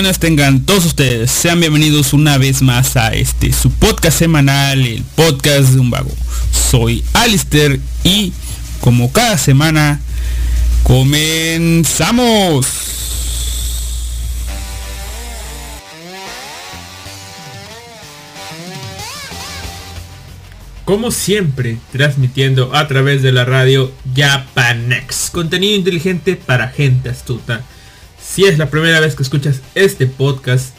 Tengan todos ustedes. Sean bienvenidos una vez más a este su podcast semanal, el podcast de un vago. Soy Alister y como cada semana comenzamos. Como siempre, transmitiendo a través de la radio Japanex. Contenido inteligente para gente astuta. Si es la primera vez que escuchas este podcast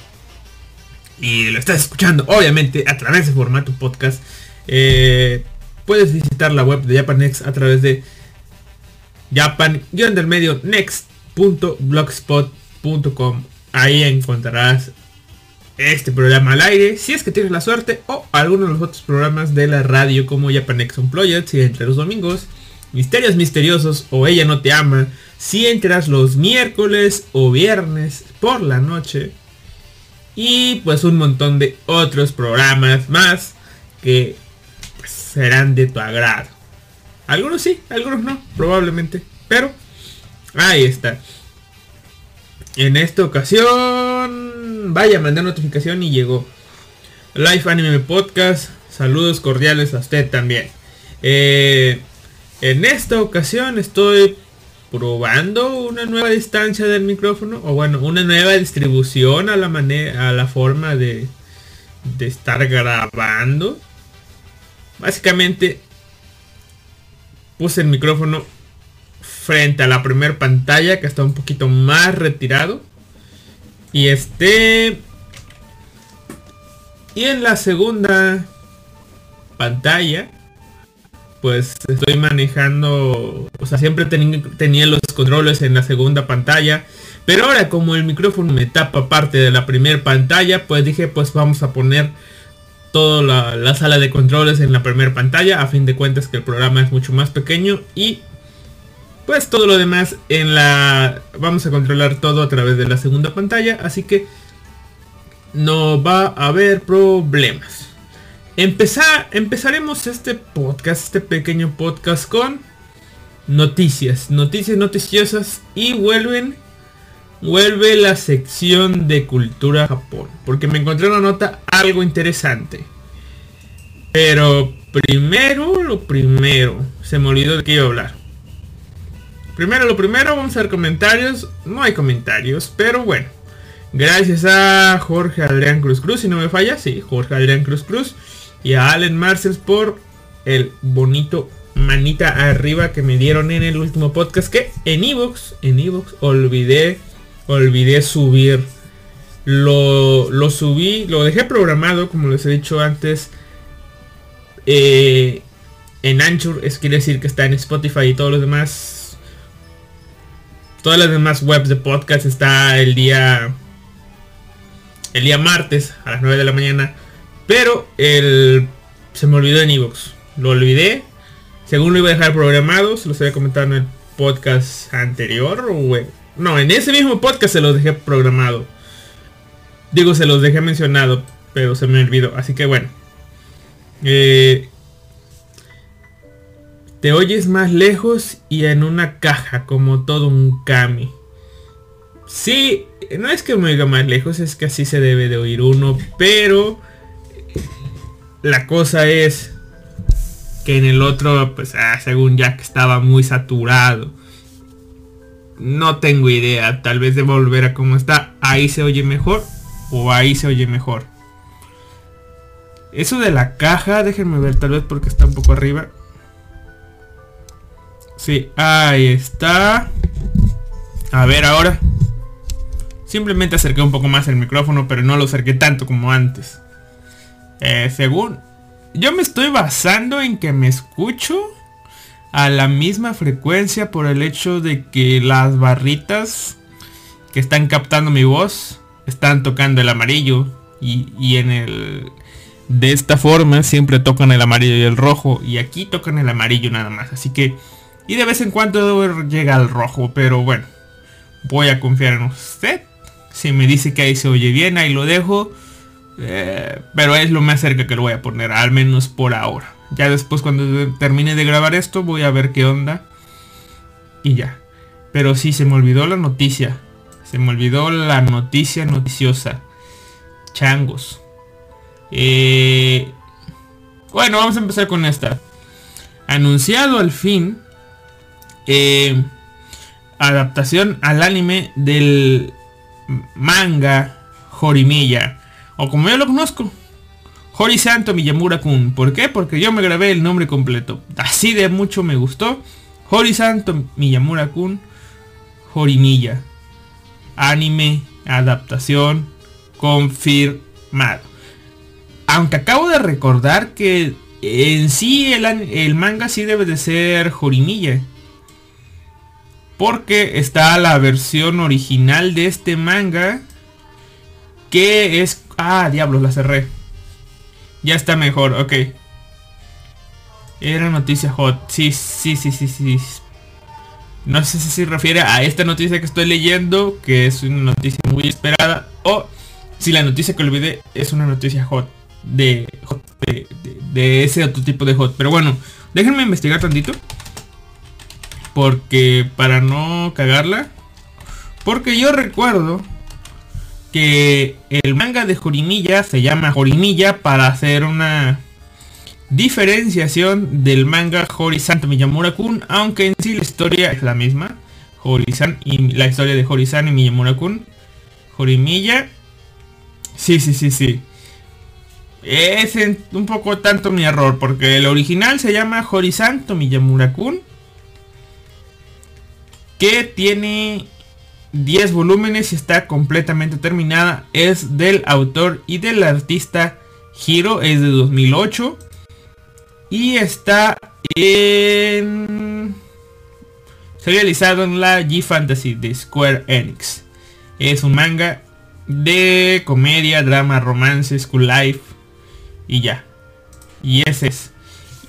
y lo estás escuchando, obviamente, a través de formato podcast, eh, puedes visitar la web de Japanex a través de japan-medio next.blogspot.com. Ahí encontrarás este programa al aire, si es que tienes la suerte, o algunos de los otros programas de la radio como Japanex Unplugged, si entre los domingos, Misterios Misteriosos o Ella No Te Ama, si entras los miércoles o viernes por la noche. Y pues un montón de otros programas más que pues, serán de tu agrado. Algunos sí, algunos no, probablemente. Pero ahí está. En esta ocasión, vaya, mandar notificación y llegó. Live Anime Podcast. Saludos cordiales a usted también. Eh, en esta ocasión estoy probando una nueva distancia del micrófono o bueno una nueva distribución a la manera a la forma de, de estar grabando. Básicamente puse el micrófono frente a la primera pantalla que está un poquito más retirado. Y este y en la segunda pantalla pues estoy manejando, o sea, siempre tenía los controles en la segunda pantalla, pero ahora como el micrófono me tapa parte de la primera pantalla, pues dije, pues vamos a poner toda la, la, sala de controles en la primera pantalla, a fin de cuentas que el programa es mucho más pequeño y pues todo lo demás en la, vamos a controlar todo a través de la segunda pantalla, así que no va a haber problemas. Empezar, empezaremos este podcast, este pequeño podcast con noticias, noticias noticiosas y vuelven, vuelve la sección de cultura Japón, porque me encontré una nota algo interesante. Pero primero, lo primero, se me olvidó de qué iba a hablar. Primero, lo primero, vamos a ver comentarios. No hay comentarios, pero bueno. Gracias a Jorge Adrián Cruz Cruz, si no me falla, sí, Jorge Adrián Cruz Cruz y a Allen Marcels por el bonito manita arriba que me dieron en el último podcast que en Evox, en Evox olvidé, olvidé subir. Lo, lo subí, lo dejé programado, como les he dicho antes. Eh, en Anchor, es quiere decir que está en Spotify y todos los demás. Todas las demás webs de podcast está el día. El día martes a las 9 de la mañana. Pero el se me olvidó en Evox. Lo olvidé. Según lo iba a dejar programado, se los había comentado en el podcast anterior. No, en ese mismo podcast se los dejé programado. Digo, se los dejé mencionado, pero se me olvidó. Así que bueno. Eh, te oyes más lejos y en una caja, como todo un kami. Sí, no es que me oiga más lejos, es que así se debe de oír uno, pero la cosa es que en el otro, pues ah, según Jack estaba muy saturado. No tengo idea, tal vez de volver a como está. Ahí se oye mejor o ahí se oye mejor. Eso de la caja, déjenme ver tal vez porque está un poco arriba. Sí, ahí está. A ver ahora. Simplemente acerqué un poco más el micrófono, pero no lo acerqué tanto como antes. Eh, según yo me estoy basando en que me escucho a la misma frecuencia por el hecho de que las barritas que están captando mi voz están tocando el amarillo y, en el de esta forma siempre tocan el amarillo y el rojo y aquí tocan el amarillo nada más. Así que y de vez en cuando llega el rojo pero bueno voy a confiar en usted. Si me dice que ahí se oye bien ahí lo dejo eh, pero es lo más cerca que lo voy a poner, al menos por ahora. Ya después cuando termine de grabar esto voy a ver qué onda. Y ya. Pero sí, se me olvidó la noticia. Se me olvidó la noticia noticiosa. Changos. Eh, bueno, vamos a empezar con esta. Anunciado al fin. Eh, adaptación al anime del manga Jorimilla. O como yo lo conozco. Hori Santo Miyamura Kun. ¿Por qué? Porque yo me grabé el nombre completo. Así de mucho me gustó. Hori Santo Miyamura Kun. Jorimilla. Anime, adaptación, confirmado. Aunque acabo de recordar que en sí el, el manga sí debe de ser Jorimilla. Porque está la versión original de este manga. Que es... Ah, diablos, la cerré. Ya está mejor, ok. Era noticia hot. Sí, sí, sí, sí, sí. No sé si se refiere a esta noticia que estoy leyendo, que es una noticia muy esperada, o si la noticia que olvidé es una noticia hot de, de, de ese otro tipo de hot. Pero bueno, déjenme investigar tantito. Porque para no cagarla. Porque yo recuerdo que el manga de Jorimilla se llama Jorimilla para hacer una diferenciación del manga Horisan Miyamura Kun, aunque en sí la historia es la misma. Horisan y la historia de Horisan y Miyamura Kun. Jorimilla. Sí, sí, sí, sí. Es un poco tanto mi error, porque el original se llama Horisanto Miyamura Kun. Que tiene 10 volúmenes y está completamente terminada. Es del autor y del artista Hiro, es de 2008. Y está en... realizado en la G-Fantasy de Square Enix. Es un manga de comedia, drama, romance, school life y ya. Y ese es.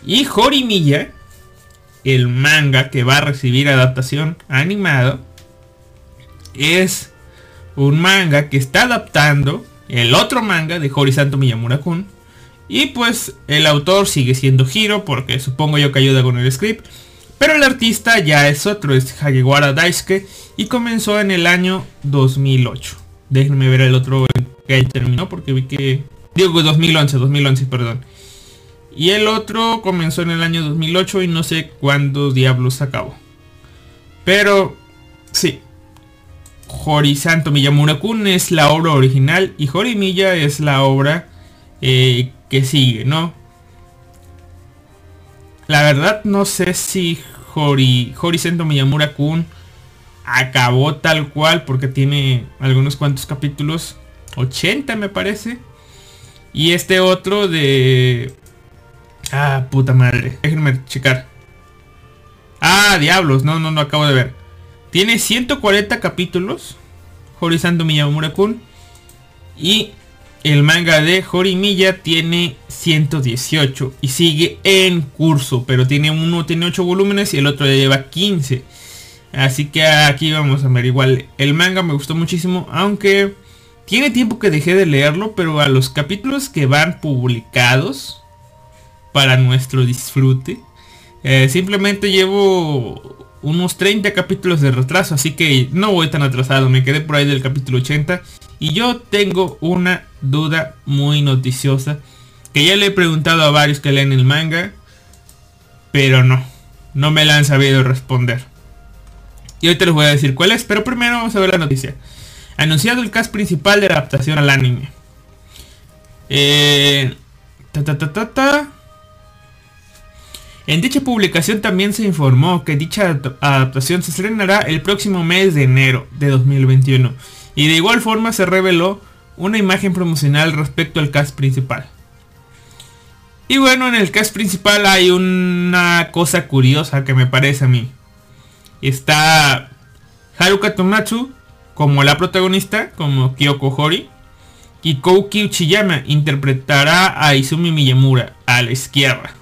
Y Horimiya, el manga que va a recibir adaptación animado, es un manga que está adaptando el otro manga de Horisanto Miyamura Kun. Y pues el autor sigue siendo Hiro porque supongo yo que ayuda con el script. Pero el artista ya es otro, es Hagewara Daisuke y comenzó en el año 2008. Déjenme ver el otro que terminó porque vi que... Digo 2011, 2011, perdón. Y el otro comenzó en el año 2008 y no sé cuándo diablos acabó. Pero sí, Horisanto Miyamura Kun es la obra original y Horimiya es la obra eh, que sigue, ¿no? La verdad no sé si Hori, Horisanto Miyamura Kun acabó tal cual porque tiene algunos cuantos capítulos, 80 me parece. Y este otro de... Ah, puta madre. Déjenme checar. Ah, diablos. No, no, no acabo de ver. Tiene 140 capítulos. Horizonte Miyamura Kun. Y el manga de Horimiya tiene 118. Y sigue en curso. Pero tiene uno tiene 8 volúmenes y el otro lleva 15. Así que aquí vamos a ver. Igual el manga me gustó muchísimo. Aunque tiene tiempo que dejé de leerlo. Pero a los capítulos que van publicados. Para nuestro disfrute. Eh, simplemente llevo unos 30 capítulos de retraso, así que no voy tan atrasado, me quedé por ahí del capítulo 80 y yo tengo una duda muy noticiosa que ya le he preguntado a varios que leen el manga, pero no, no me la han sabido responder. Y hoy te les voy a decir cuál es, pero primero vamos a ver la noticia. Anunciado el cast principal de adaptación al anime. Eh, ta. En dicha publicación también se informó que dicha adaptación se estrenará el próximo mes de enero de 2021 y de igual forma se reveló una imagen promocional respecto al cast principal. Y bueno, en el cast principal hay una cosa curiosa que me parece a mí. Está Haruka Tomatsu como la protagonista, como Kyoko Hori. Y Kouki Uchiyama interpretará a Izumi Miyamura a la izquierda.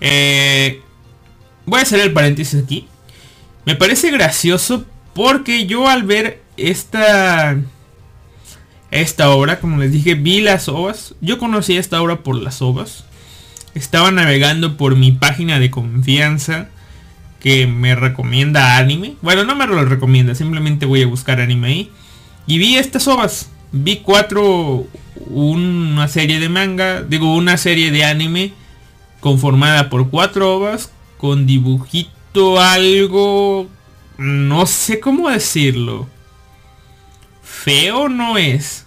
Eh, voy a hacer el paréntesis aquí. Me parece gracioso porque yo al ver esta esta obra, como les dije, vi las ovas. Yo conocí esta obra por las ovas. Estaba navegando por mi página de confianza que me recomienda anime. Bueno, no me lo recomienda, simplemente voy a buscar anime ahí. Y vi estas ovas. Vi cuatro, una serie de manga, digo una serie de anime conformada por cuatro ovas con dibujito algo, no sé cómo decirlo. Feo no es.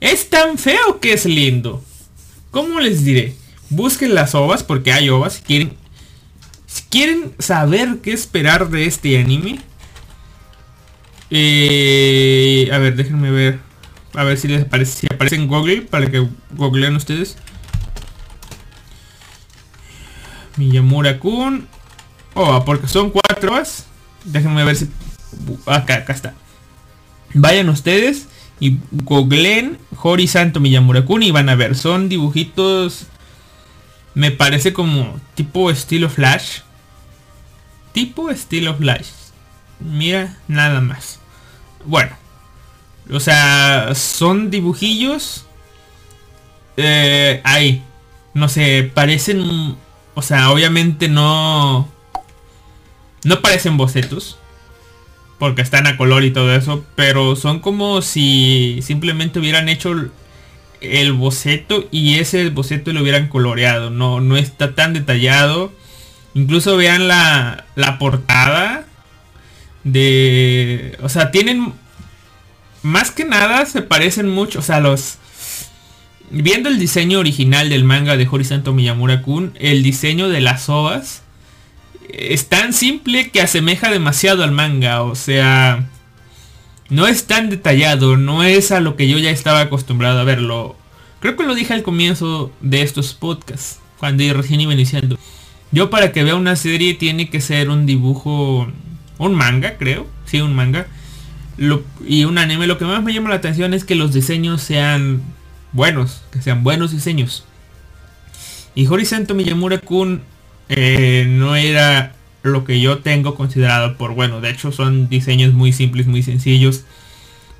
Es tan feo que es lindo. ¿Cómo les diré? Busquen las ovas porque hay ovas si quieren si quieren saber qué esperar de este anime. Eh, a ver, déjenme ver. A ver si les aparece, si aparece en Google para que googleen ustedes. Miyamura Kun. Oh, porque son cuatro. Déjenme ver si... Acá, acá está. Vayan ustedes y googleen Hori Santo Miyamura Kun y van a ver. Son dibujitos... Me parece como tipo estilo Flash. Tipo estilo Flash. Mira, nada más. Bueno. O sea, son dibujillos. Eh, ahí. No sé, parecen... O sea, obviamente no... No parecen bocetos. Porque están a color y todo eso. Pero son como si simplemente hubieran hecho el boceto y ese boceto lo hubieran coloreado. No, no está tan detallado. Incluso vean la, la portada. De... O sea, tienen... Más que nada se parecen mucho. O sea, los... Viendo el diseño original del manga de Horisanto Miyamura Kun, el diseño de las ovas es tan simple que asemeja demasiado al manga, o sea, no es tan detallado, no es a lo que yo ya estaba acostumbrado a verlo. Creo que lo dije al comienzo de estos podcasts, cuando recién iba iniciando. Yo para que vea una serie tiene que ser un dibujo, un manga, creo, sí, un manga. y un anime, lo que más me llama la atención es que los diseños sean buenos, que sean buenos diseños. Y Horizonte Miyamura Kun eh, no era lo que yo tengo considerado por bueno. De hecho son diseños muy simples, muy sencillos.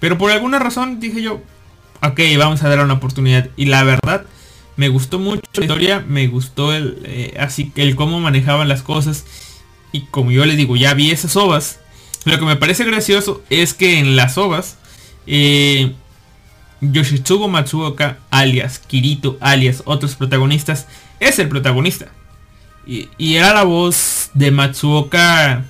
Pero por alguna razón dije yo, ok, vamos a dar una oportunidad. Y la verdad, me gustó mucho la historia, me gustó el, eh, así, el cómo manejaban las cosas. Y como yo les digo, ya vi esas ovas. Lo que me parece gracioso es que en las ovas, eh, Yoshitsugu Matsuoka, alias Kirito, alias otros protagonistas, es el protagonista. Y, era la voz de Matsuoka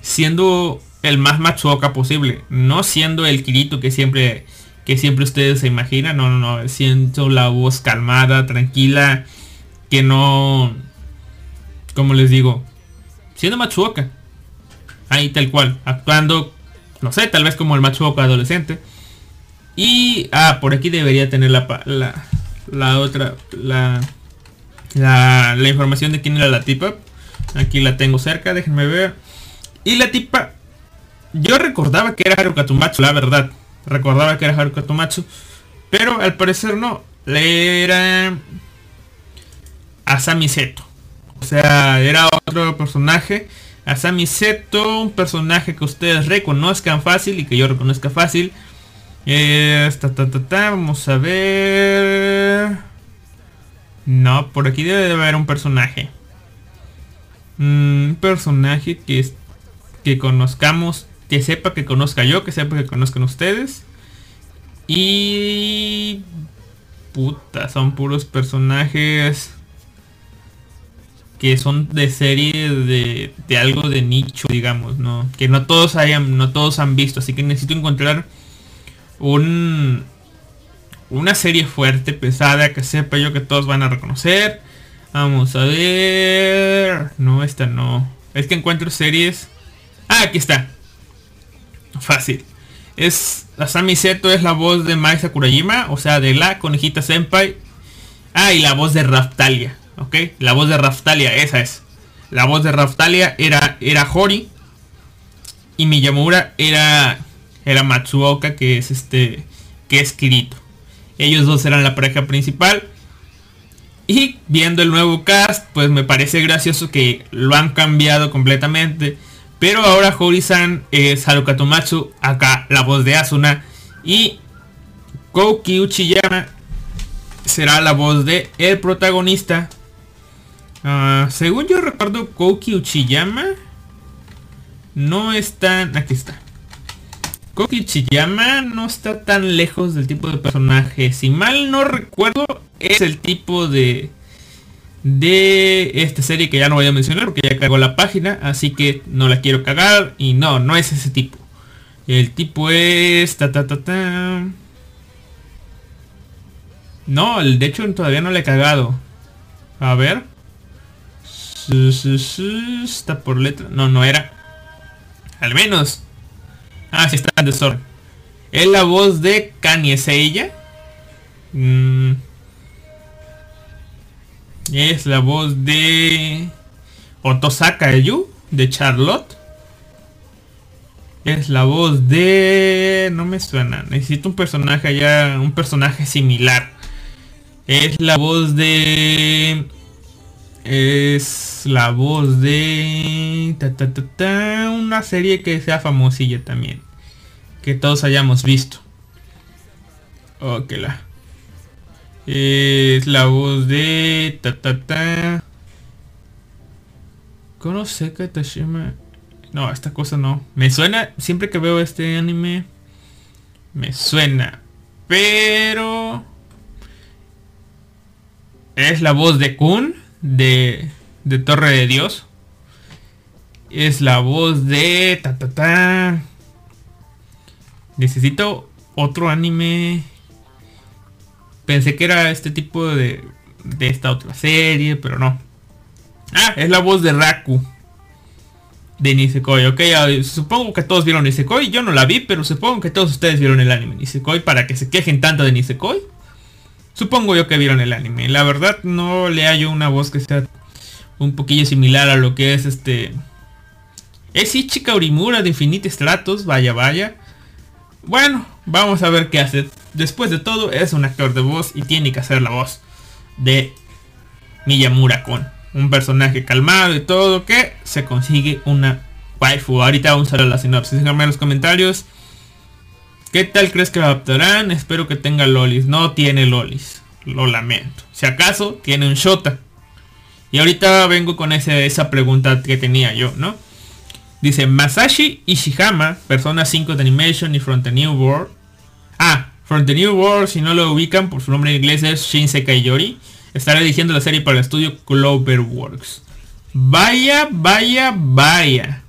siendo el más Matsuoka posible. No siendo el Kirito que siempre que siempre ustedes se imaginan. No, no, no. Siento la voz calmada, tranquila. Que no... Como les digo. Siendo Matsuoka. Ahí tal cual. Actuando. No sé, tal vez como el Matsuoka adolescente. Y... Ah, por aquí debería tener la, la, la otra... La la, información de quién era la tipa. Aquí la tengo cerca, déjenme ver. Y la tipa, yo recordaba que era Haruka la verdad. Recordaba que era Haruka Pero al parecer no. Le era Asami Seto. O sea, era otro personaje. Asami Seto, un personaje que ustedes reconozcan fácil y que yo reconozca fácil. Eh, vamos a ver. No, por aquí debe de haber un personaje. Mm, un personaje que, que conozcamos, que sepa que conozca yo, que sepa que conozcan ustedes. Y... Puta, son puros personajes que son de serie de, de, algo de nicho, digamos, ¿no? Que no todos hayan, no todos han visto, así que necesito encontrar un, una serie fuerte, pesada, que sepa yo que todos van a reconocer. Vamos a ver. No, esta no. Es que encuentro series. Ah, aquí está. Fácil. Es Asami Seto es la voz de Mai Sakurajima, o sea, de la conejita senpai. Ah, y la voz de Raftalia, ¿ok? La voz de Raftalia, esa es. La voz de Raftalia era, era Hori. Y Miyamura era, era Matsuoka, que es este, que es Kirito. Ellos dos eran la pareja principal. Y viendo el nuevo cast, pues me parece gracioso que lo han cambiado completamente. Pero ahora Hori-san es Haruka Tomatsu, acá la voz de Asuna. Y Kouki Uchiyama será la voz de el protagonista. Ah, según yo recuerdo, Koki Uchiyama no está... Aquí está. Koki Uchiyama no está tan lejos del tipo de personaje. Si mal no recuerdo, es el tipo de... De esta serie que ya no voy a mencionar porque ya cagó la página. Así que no la quiero cagar. Y no, no es ese tipo. El tipo es... Ta, ta. No, de hecho todavía no le he cagado. A ver. Está por letra. No, no era. Al menos. Ah, sí está en desorden. Es la voz de Kanye Seiya. Mm. Es la voz de Otosaka Yu de Charlotte. Es la voz de... No me suena. Necesito un personaje allá. Un personaje similar. Es la voz de... Es la voz de... Ta, ta, ta, una serie que sea famosilla también. Que todos hayamos visto. Ok, la. Es la voz de... Ta, ta, ta. Konoseka Tashima. No, esta cosa no. Me suena, siempre que veo este anime, me suena. Pero... Es la voz de Kun de, de Torre de Dios. Es la voz de... Ta, ta, ta. Necesito otro anime. Pensé que era este tipo de, de esta otra serie, pero no. Ah, es la voz de Raku. De Nisekoi, ok, supongo que todos vieron Nisekoi, yo no la vi, pero supongo que todos ustedes vieron el anime Nisekoi para que se quejen tanto de Nisekoi. Supongo yo que vieron el anime. La verdad no le hallo una voz que sea un poquillo similar a lo que es este... Es Ichika Urimura de Infinite Stratos, vaya vaya. Bueno, vamos a ver qué hace. Después de todo, es un actor de voz y tiene que hacer la voz de Miyamura con un personaje calmado y todo que se consigue una waifu. Ahorita vamos a ver la sinopsis. Déjame en los comentarios. ¿Qué tal crees que adaptarán? Espero que tenga lolis. No tiene lolis. Lo lamento. Si acaso tiene un shota. Y ahorita vengo con esa pregunta que tenía yo, ¿no? Dice Masashi Ishihama, Persona 5 de Animation y From the New World. Ah, From the New World, si no lo ubican por su nombre en inglés es Shinsekai Yori. Estará dirigiendo la serie para el estudio Cloverworks. Vaya, vaya, vaya.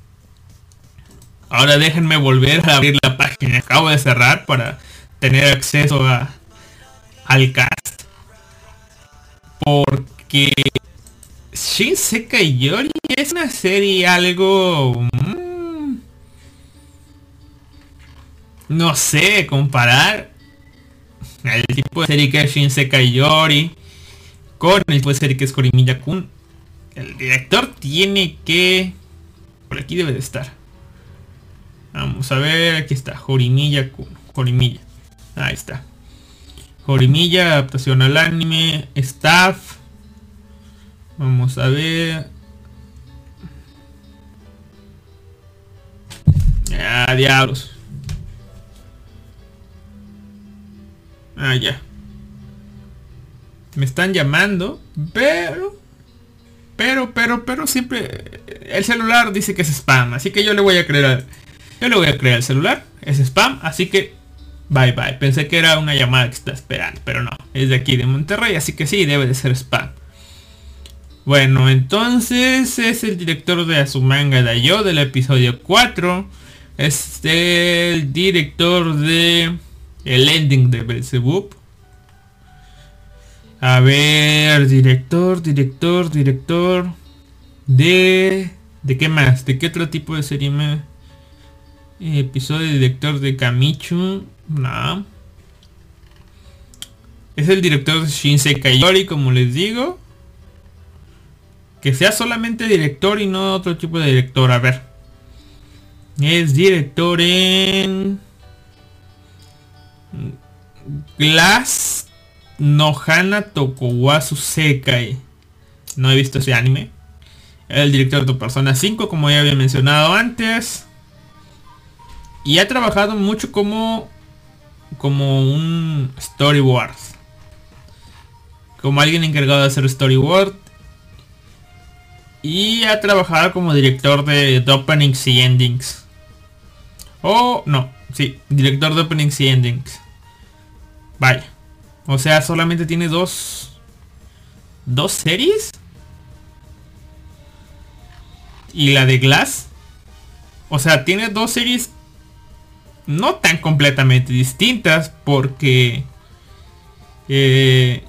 Ahora déjenme volver a abrir la página. Acabo de cerrar para tener acceso a, al cast. Porque Shinsekai Yori es una serie algo... mmm, no sé, comparar el tipo de serie que es Shinsekai Yori con el tipo de serie que es Korimiya Kun. El director tiene que... Por aquí debe de estar. Vamos a ver, aquí está. Jorimilla. Jorimilla. Ahí está. Jorimilla, adaptación al anime. Staff. Vamos a ver. Ah, diablos. Ah, ya. Me están llamando, pero... Pero, pero, pero siempre... El celular dice que es spam, así que yo le voy a creer. Yo le voy a creer al celular, es spam, así que... Bye bye. Pensé que era una llamada que está esperando, pero no. Es de aquí de Monterrey, así que sí, debe de ser spam. Bueno, entonces es el director de Azumanga Dayo del episodio 4. Es el director de el ending de Belzebub. A ver, director, director, director. De... ¿De qué más? ¿De qué otro tipo de serie más? Episodio director de Kamichu. No. Es el director de Shinsei Kayori, como les digo. Que sea solamente director y no otro tipo de director. A ver. Es director en... Glass Nohana Tokuwasu Sekai. No he visto ese anime. El director de Persona 5, como ya había mencionado antes. Y ha trabajado mucho como como un storyboard. Como alguien encargado de hacer storyboard. Y ha trabajado como director de, openings y endings. Oh, no, sí, director de openings y endings. Vaya. O sea, solamente tiene dos... ¿Dos series? Y la de Glass. O sea, tiene dos series no tan completamente distintas porque... Eh,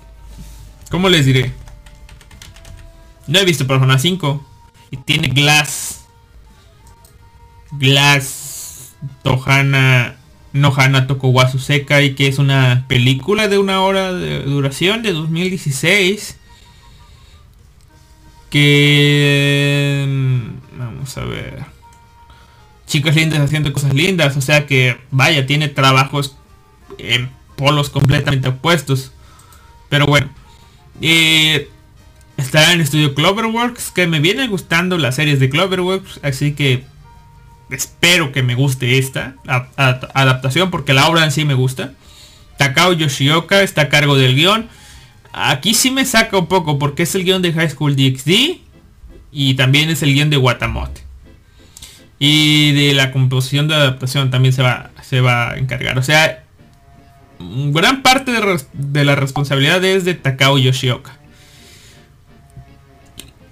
¿Cómo les diré? No he visto Persona 5. Y tiene Glass. Glass Tohana Nohana Tokowasu y que es una película de una hora de duración de 2016 que mm, vamos a ver chicas lindas haciendo cosas lindas o sea que vaya tiene trabajos en polos completamente opuestos pero bueno eh, está en el estudio Cloverworks que me viene gustando las series de Cloverworks así que espero que me guste esta adaptación porque la obra en sí me gusta. Takao Yoshioka está a cargo del guion. Aquí sí me saca un poco porque es el guion de High School DxD y también es el guion de Watamote. Y de la composición de adaptación también se va, se va a encargar. O sea, gran parte de, la responsabilidad es de Takao Yoshioka.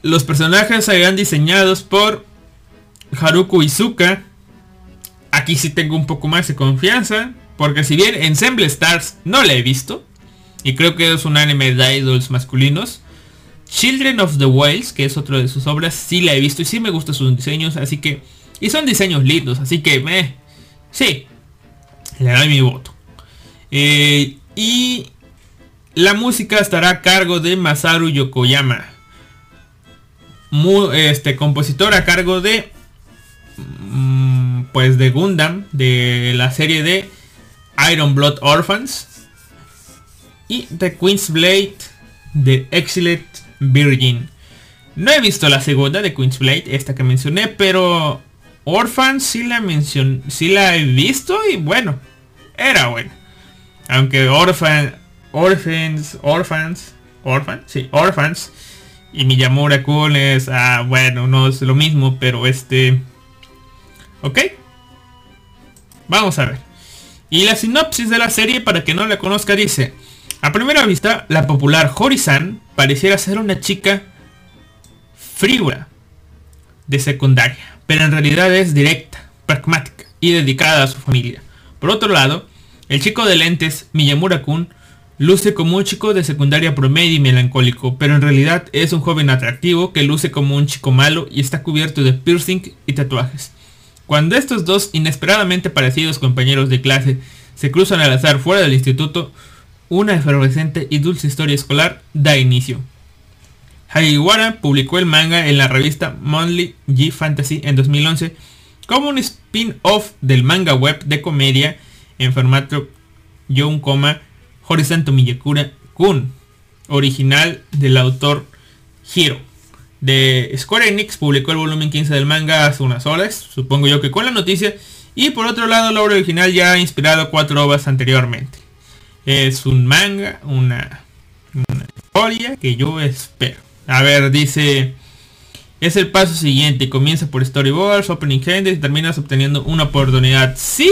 Los personajes serán diseñados por Haruko Izuka. Aquí sí tengo un poco más de confianza. Porque si bien Ensemble Stars no la he visto. Y creo que es un anime de idols masculinos. Children of the Whales, que es otro de sus obras, sí la he visto y sí me gustan sus diseños. Así que... Y son diseños lindos. Así que... me sí. Le doy mi voto. Eh, y... La música estará a cargo de Masaru Yokoyama. este compositor a cargo de Mm, pues de Gundam, de la serie de Iron Blood Orphans y de Queen's Blade de Excellent Virgin. No he visto la segunda de Queen's Blade, esta que mencioné, pero Orphans sí la mencioné, sí la he visto y bueno, era bueno. Aunque Orphan, Orphans, Orphans, Orphans, sí, Orphans y Miyamura Kun es, ah, bueno, no es lo mismo, pero este ¿Ok? Vamos a ver. Y la sinopsis de la serie, para que no la conozca, dice... A primera vista, la popular Horizon pareciera ser una chica frívola de secundaria, pero en realidad es directa, pragmática y dedicada a su familia. Por otro lado, el chico de lentes, Miyamura-kun, luce como un chico de secundaria promedio y melancólico, pero en realidad es un joven atractivo que luce como un chico malo y está cubierto de piercing y tatuajes. Cuando estos dos inesperadamente parecidos compañeros de clase se cruzan al azar fuera del instituto, una efervescente y dulce historia escolar da inicio. Hagiwara publicó el manga en la revista Monthly G Fantasy en 2011 como un spin-off del manga web de comedia en formato Young Coma Horizonte Miyakura Kun, original del autor Hiro de Square Enix publicó el volumen 15 del manga hace unas horas, supongo yo que con la noticia, y por otro lado la obra original ya ha inspirado cuatro obras anteriormente. Es un manga, una, historia que yo espero. A ver, dice, es el paso siguiente, comienza por storyboards, opening hands y terminas obteniendo una oportunidad. Sí,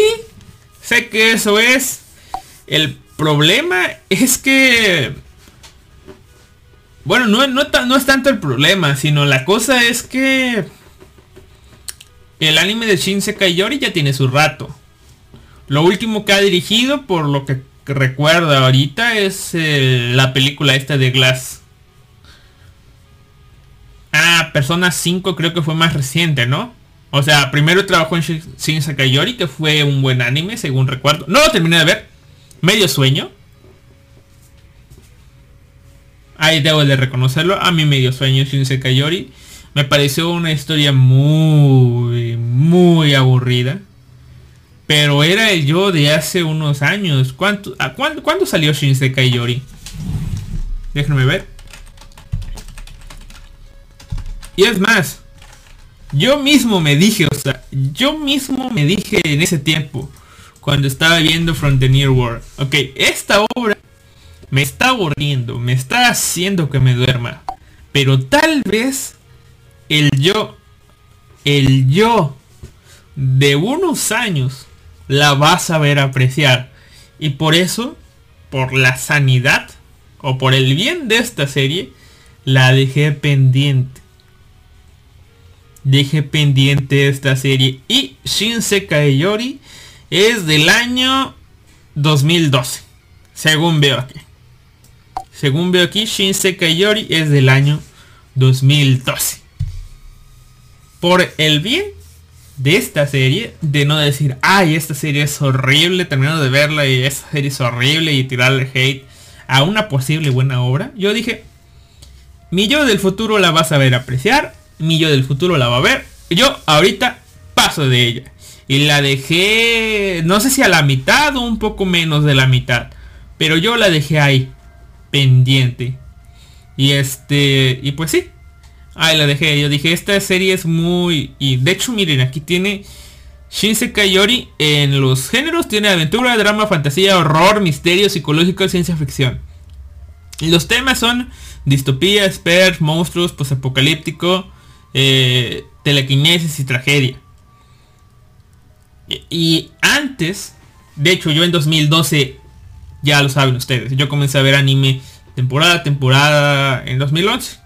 sé que eso es. El problema es que bueno, no, no, es tanto el problema, sino la cosa es que el anime de Shinsekai Yori ya tiene su rato. Lo último que ha dirigido, por lo que recuerdo ahorita, es eh, la película esta de Glass. Persona 5 creo que fue más reciente, ¿no? O sea, primero trabajó en Shinsekai Yori, que fue un buen anime, según recuerdo. No lo terminé de ver. Medio sueño. Ahí debo de reconocerlo. A mí medio sueño Shinsekai Yori. Me pareció una historia muy, muy aburrida. Pero era el yo de hace unos años. ¿Cuánto, a cuándo, ¿Cuándo salió Shinsekai Yori? Déjenme ver. Y es más, yo mismo me dije, o sea, yo mismo me dije en ese tiempo, cuando estaba viendo From the Near World, ok, esta obra me está aburriendo, me está haciendo que me duerma. Pero tal vez el yo, el yo de unos años la vas a ver apreciar. Y por eso, por la sanidad o por el bien de esta serie, la dejé pendiente. Dejé pendiente esta serie. Y Shinsekai Yori es del año 2012. Según veo aquí. Según veo aquí, Shinsekai Yori es del año 2012. Por el bien de esta serie, de no decir, ay, esta serie es horrible, termino de verla y esta serie es horrible y tirarle hate a una posible buena obra, yo dije, mi yo del futuro la vas a ver apreciar, mi del futuro la va a ver, yo ahorita paso de ella. Y la dejé, no sé si a la mitad o un poco menos de la mitad, pero yo la dejé ahí, pendiente. Y este, y pues sí, ahí la dejé. Yo dije, esta serie es muy... Y de hecho, miren, aquí tiene Shinsekai Yori en los géneros. Tiene aventura, drama, fantasía, horror, misterio, psicológico, ciencia ficción. Y los temas son distopía, espers, monstruos, posapocalíptico, eh, telequinesis y tragedia. Y, antes, de hecho yo en 2012, ya lo saben ustedes, yo comencé a ver anime temporada temporada en 2011.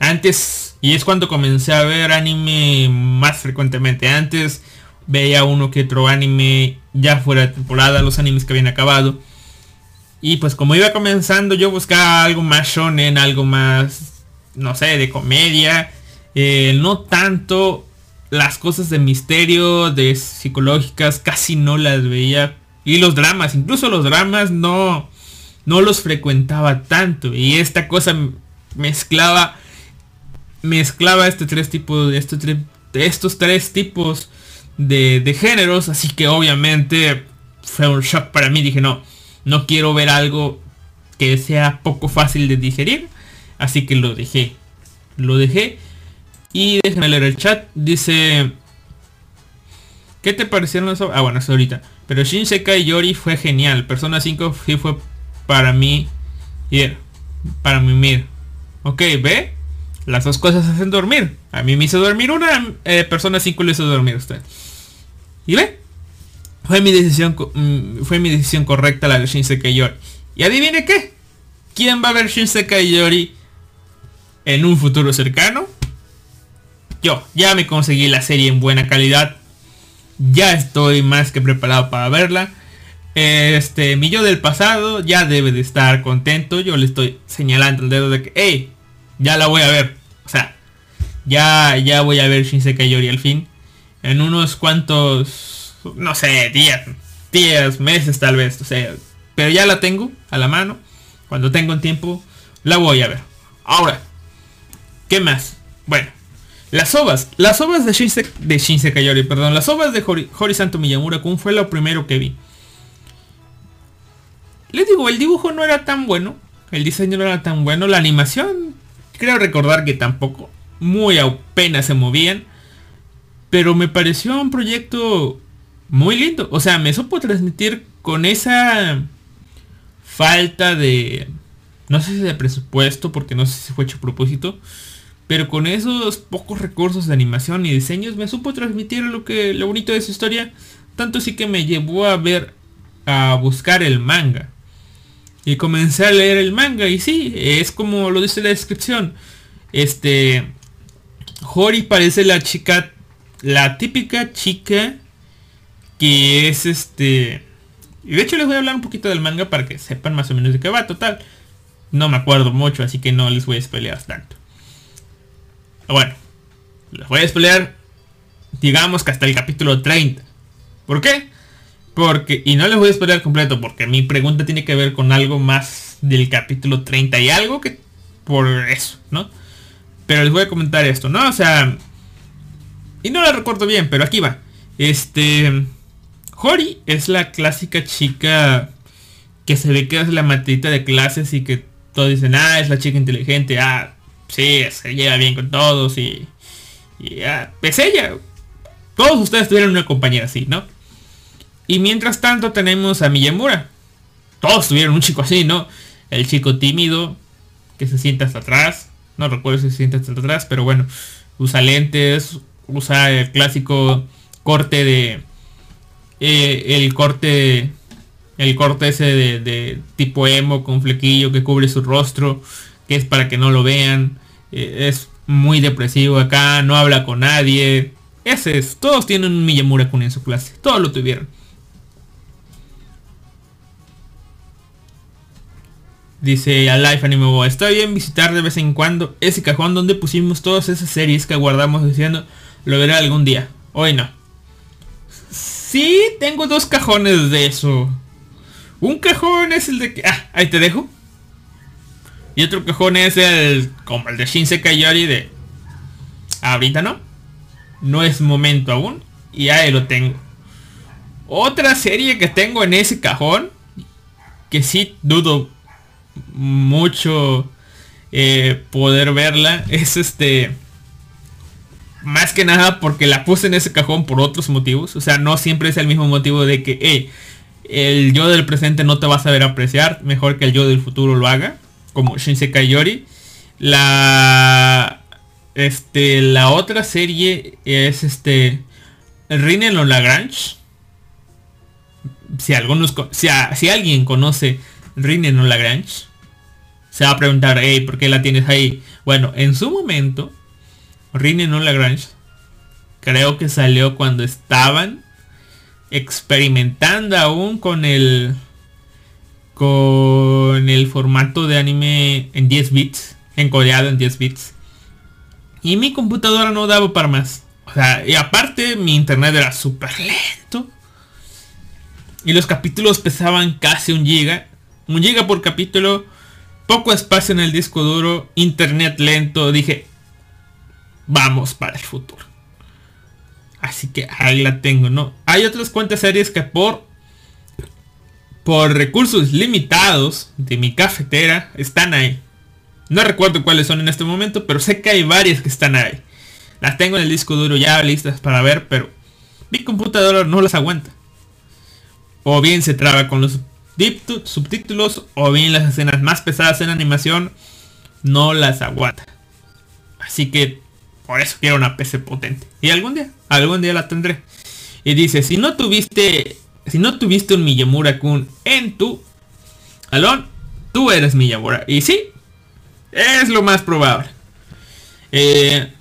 Antes, y es cuando comencé a ver anime más frecuentemente. Antes veía uno que otro anime ya fuera de temporada, los animes que habían acabado. Y pues como iba comenzando yo buscaba algo más shonen, algo más, no sé, de comedia. Eh, no tanto las cosas de misterio, de psicológicas, casi no las veía. Y los dramas, incluso los dramas no, no los frecuentaba tanto. Y esta cosa mezclaba mezclaba este tres tipos estos, estos tres tipos de, de, géneros así que obviamente fue un shock para mí dije no no quiero ver algo que sea poco fácil de digerir así que lo dejé lo dejé y déjenme leer el chat dice ¿qué te parecieron los ah bueno es ahorita pero Shinsekai Yori fue genial Persona 5 sí fue para mí yeah, para mí mir ok ve las dos cosas hacen dormir. A mí me hizo dormir una eh, persona 5 le hizo dormir usted. ¿Y ve? Fue mi decisión mm, fue mi decisión correcta la de Shinsekai Yori. ¿Y adivine qué? ¿Quién va a ver Shinsekai Yori en un futuro cercano? Yo, ya me conseguí la serie en buena calidad. Ya estoy más que preparado para verla. Este, mi yo del pasado ya debe de estar contento. Yo le estoy señalando el dedo de que, hey, ya la voy a ver. O sea, ya, ya voy a ver Shinsekai Yori al fin. En unos cuantos, no sé, días, meses tal vez. O sea, pero ya la tengo a la mano. Cuando tengo tiempo, la voy a ver. Ahora, ¿qué más? Bueno, las ovas. Las ovas de, Shinse, de Shinsekai Yori, perdón. Las ovas de Hori, Hori Santo Miyamura Kun fue lo primero que vi. Les digo, el dibujo no era tan bueno. El diseño no era tan bueno. La animación Creo recordar que tampoco muy apenas se movían. Pero me pareció un proyecto muy lindo. O sea, me supo transmitir con esa falta de... No sé si de presupuesto, porque no sé si fue hecho a propósito. Pero con esos pocos recursos de animación y diseños me supo transmitir lo que lo bonito de su historia. Tanto sí que me llevó a ver, a buscar el manga. Y comencé a leer el manga y sí, es como lo dice la descripción. Este Hori parece la chica la típica chica que es este y de hecho les voy a hablar un poquito del manga para que sepan más o menos de qué va total. No me acuerdo mucho, así que no les voy a pelear tanto. Bueno, les voy a pelear digamos que hasta el capítulo 30. ¿Por qué? Porque, y no les voy a esperar completo, porque mi pregunta tiene que ver con algo más del capítulo 30 y algo que por eso, ¿no? Pero les voy a comentar esto, ¿no? O sea, y no lo recuerdo bien, pero aquí va. Este, Hori es la clásica chica que se ve que es la matita de clases y que todos dicen, ah, es la chica inteligente, ah, sí, se lleva bien con todos y, y ah, es ella. Todos ustedes tuvieron una compañera así, ¿no? Y mientras tanto tenemos a Miyamura. Todos tuvieron un chico así, ¿no? El chico tímido, que se sienta hasta atrás. No recuerdo si se sienta hasta atrás, pero bueno. usa lentes, usa el clásico corte de eh, el corte el corte ese de, tipo emo con flequillo que cubre su rostro que es para que no lo vean eh, es muy depresivo acá no habla con nadie ese es todos tienen un Miyamura Kun en su clase todos lo tuvieron Dice a Life Anime está bien visitar de vez en cuando ese cajón donde pusimos todas esas series que guardamos diciendo lo veré algún día. Hoy no. Sí, tengo dos cajones de eso. Un cajón es el de que... Ah, ahí te dejo. Y otro cajón es el... Como el de Shinsekai Yori de... Ahorita no. No es momento aún. Y ahí lo tengo. Otra serie que tengo en ese cajón. Que sí dudo mucho eh, poder verla. Es este... Más que nada porque la puse en ese cajón por otros motivos. O sea, no siempre es el mismo motivo de que el yo del presente no te va a saber apreciar. Mejor que el yo del futuro lo haga. Como Shinsekai Yori. La... Este, la otra serie es este... Rinen o Lagrange. Si, algunos, si, si alguien conoce Rinen o Lagrange se va a preguntar, hey, ¿por qué la tienes ahí? Bueno, en su momento, Rini No Lagrange, creo que salió cuando estaban experimentando aún con el con el formato de anime en 10 bits, encodeado en 10 bits. Y mi computadora no daba para más. O sea, y aparte mi internet era súper lento. Y los capítulos pesaban casi un giga. Un giga por capítulo poco espacio en el disco duro, internet lento, dije, vamos para el futuro. Así que ahí la tengo, ¿no? Hay otras cuantas series que por por recursos limitados de mi cafetera están ahí. No recuerdo cuáles son en este momento, pero sé que hay varias que están ahí. Las tengo en el disco duro ya listas para ver, pero mi computadora no las aguanta. O bien se traba con los subtítulos o bien las escenas más pesadas en animación no las aguanta. Así que por eso quiero una PC potente. Y algún día, algún día la tendré. Y dice, si no tuviste, si no tuviste un Miyamura Kun en tu alón, tú eres Miyamura. Y sí, es lo más probable. Eh,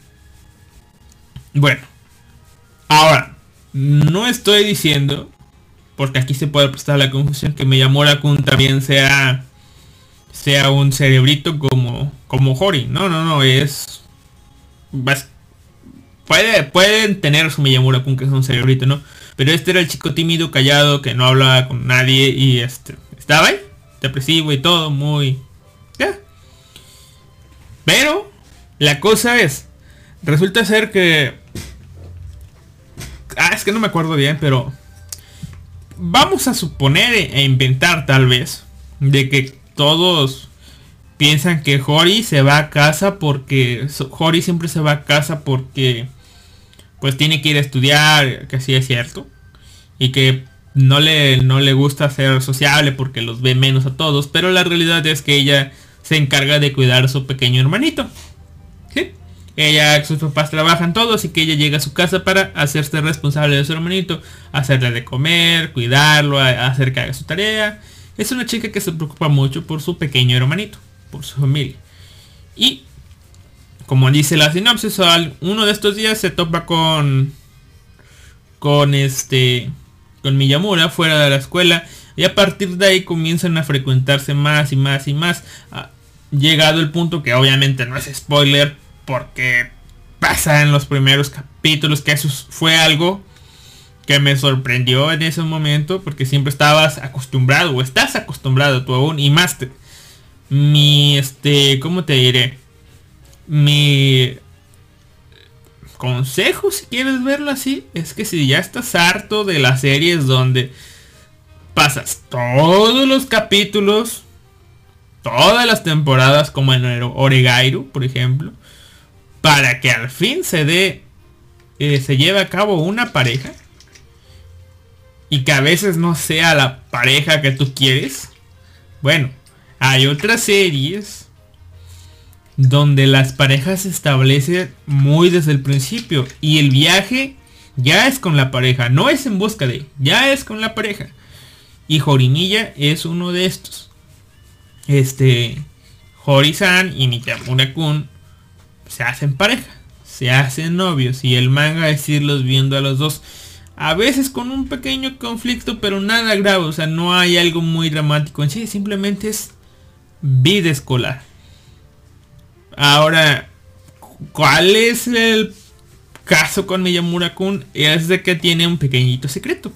bueno, ahora, no estoy diciendo porque aquí se puede prestar la confusión que la Kun también sea sea un cerebrito como como Hori. No, no, no, es puede pueden tener su Miyamura Kun que es un cerebrito, ¿no? Pero este era el chico tímido, callado, que no hablaba con nadie y este estaba ahí, depresivo y todo, muy ya. Pero la cosa es resulta ser que ah, es que no me acuerdo bien, pero vamos a suponer e inventar tal vez de que todos piensan que Hori se va a casa porque Hori siempre se va a casa porque pues tiene que ir a estudiar, que sí es cierto, y que no le, no le gusta ser sociable porque los ve menos a todos, pero la realidad es que ella se encarga de cuidar a su pequeño hermanito. Ella, sus papás trabajan todos y que ella llega a su casa para hacerse responsable de su hermanito, hacerle de comer, cuidarlo, hacer que haga su tarea. Es una chica que se preocupa mucho por su pequeño hermanito, por su familia. Y como dice la sinopsis, uno de estos días se topa con con este con Miyamura fuera de la escuela y a partir de ahí comienzan a frecuentarse más y más y más. Ah, llegado el punto que obviamente no es spoiler, porque pasa en los primeros capítulos que eso fue algo que me sorprendió en ese momento porque siempre estabas acostumbrado o estás acostumbrado tú aún y más mi este cómo te diré mi consejo si quieres verlo así es que si ya estás harto de las series donde pasas todos los capítulos todas las temporadas como en Oregairu por ejemplo para que al fin se dé, eh, se lleve a cabo una pareja y que a veces no sea la pareja que tú quieres. Bueno, hay otras series donde las parejas se establecen muy desde el principio y el viaje ya es con la pareja, no es en busca de, ya es con la pareja. Y Jorinilla es uno de estos. Este, Hori-san y Miyamura-kun se hacen pareja, se hacen novios y el manga es irlos viendo a los dos. A veces con un pequeño conflicto, pero nada grave, o sea, no hay algo muy dramático en sí, simplemente es vida escolar. Ahora, ¿cuál es el caso con Miyamura-kun? Es de que tiene un pequeñito secreto.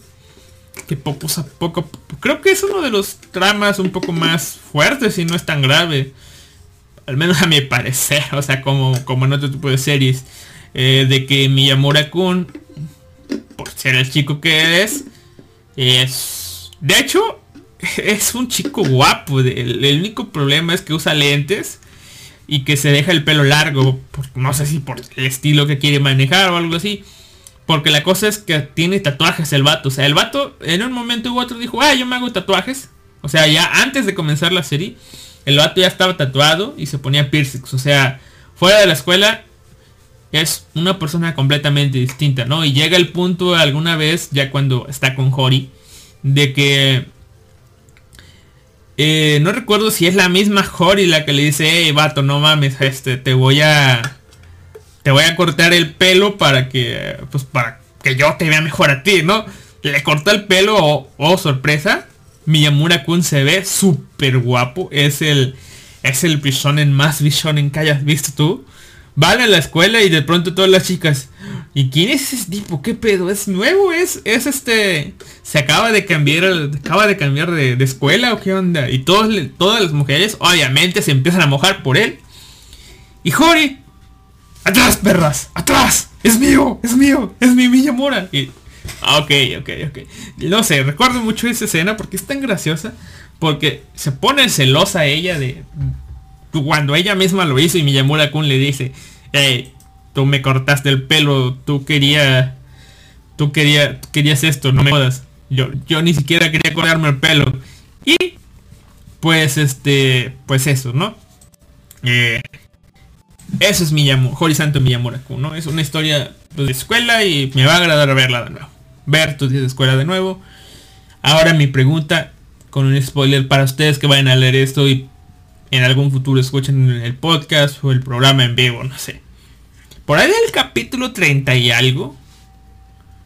Que poco a poco, creo que es uno de los tramas un poco más fuertes y no es tan grave. Al menos a mi parecer, o sea, como, como en otro tipo de series. Eh, de que Miyamura-kun, por ser el chico que es, es... De hecho, es un chico guapo. El único problema es que usa lentes y que se deja el pelo largo, no sé si por el estilo que quiere manejar o algo así. Porque la cosa es que tiene tatuajes el vato. O sea, el vato en un momento u otro dijo, ah, yo me hago tatuajes. O sea, ya antes de comenzar la serie, el vato ya estaba tatuado y se ponía piercings. O sea, fuera de la escuela es una persona completamente distinta, ¿no? Y llega el punto alguna vez, ya cuando está con Hori, de que eh, no recuerdo si es la misma Hori la que le dice, hey vato, no mames, este, te voy a. Te voy a cortar el pelo para que. Pues para que yo te vea mejor a ti, ¿no? Le corta el pelo, oh, oh sorpresa. Miyamura Kun se ve súper guapo. Es el. Es el en más en que hayas visto tú. Van a la escuela y de pronto todas las chicas. ¿Y quién es ese tipo? ¿Qué pedo? ¿Es nuevo? ¿Es, es este... Se acaba de cambiar, acaba de cambiar de, escuela o qué onda? Y todos, todas las mujeres obviamente se empiezan a mojar por él. Y Jori, atrás perras, atrás, es mío, es mío, es mi Miyamura. Y, ah, ok, ok, ok. No sé, recuerdo mucho esa escena porque es tan graciosa. Porque se pone celosa ella de... Cuando ella misma lo hizo y Miyamura Kun le dice, hey, tú me cortaste el pelo, tú querías, tú querías, querías esto, no me jodas. Yo, yo ni siquiera quería cortarme el pelo. Y pues este, pues eso, ¿no? Eh, eso es Miyamura, Horisanto Miyamura, ¿no? Es una historia pues, de escuela y me va a agradar verla de nuevo. Ver tus días de escuela de nuevo. Ahora mi pregunta, con un spoiler para ustedes que vayan a leer esto y en algún futuro escuchen el podcast o el programa en vivo, no sé. Por ahí del capítulo 30 y algo.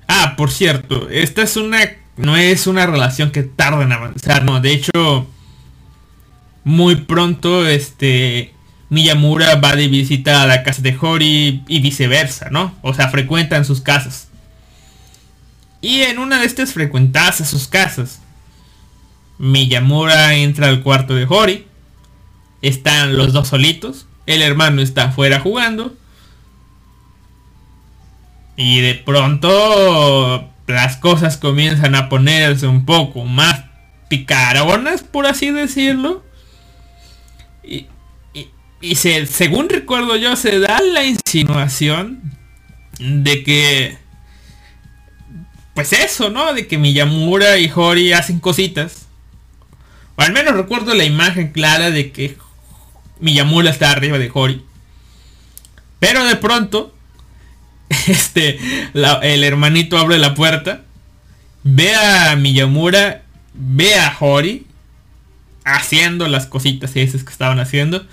Ah, por cierto, esta es una... No es una relación que tarda en avanzar, no. De hecho, muy pronto, este... Miyamura va de visita a la casa de Hori y viceversa, ¿no? O sea, frecuentan sus casas. Y en una de estas frecuentadas a sus casas, Miyamura entra al cuarto de Hori. Están los dos solitos. El hermano está afuera jugando. Y de pronto las cosas comienzan a ponerse un poco más picaronas, por así decirlo. Y, y, se, según recuerdo yo, se da la insinuación de que... Pues eso, ¿no? De que Miyamura y Hori hacen cositas. O al menos recuerdo la imagen clara de que Miyamura está arriba de Hori. Pero de pronto este, el hermanito abre la puerta, ve a Miyamura, ve a Hori haciendo las cositas esas que estaban haciendo.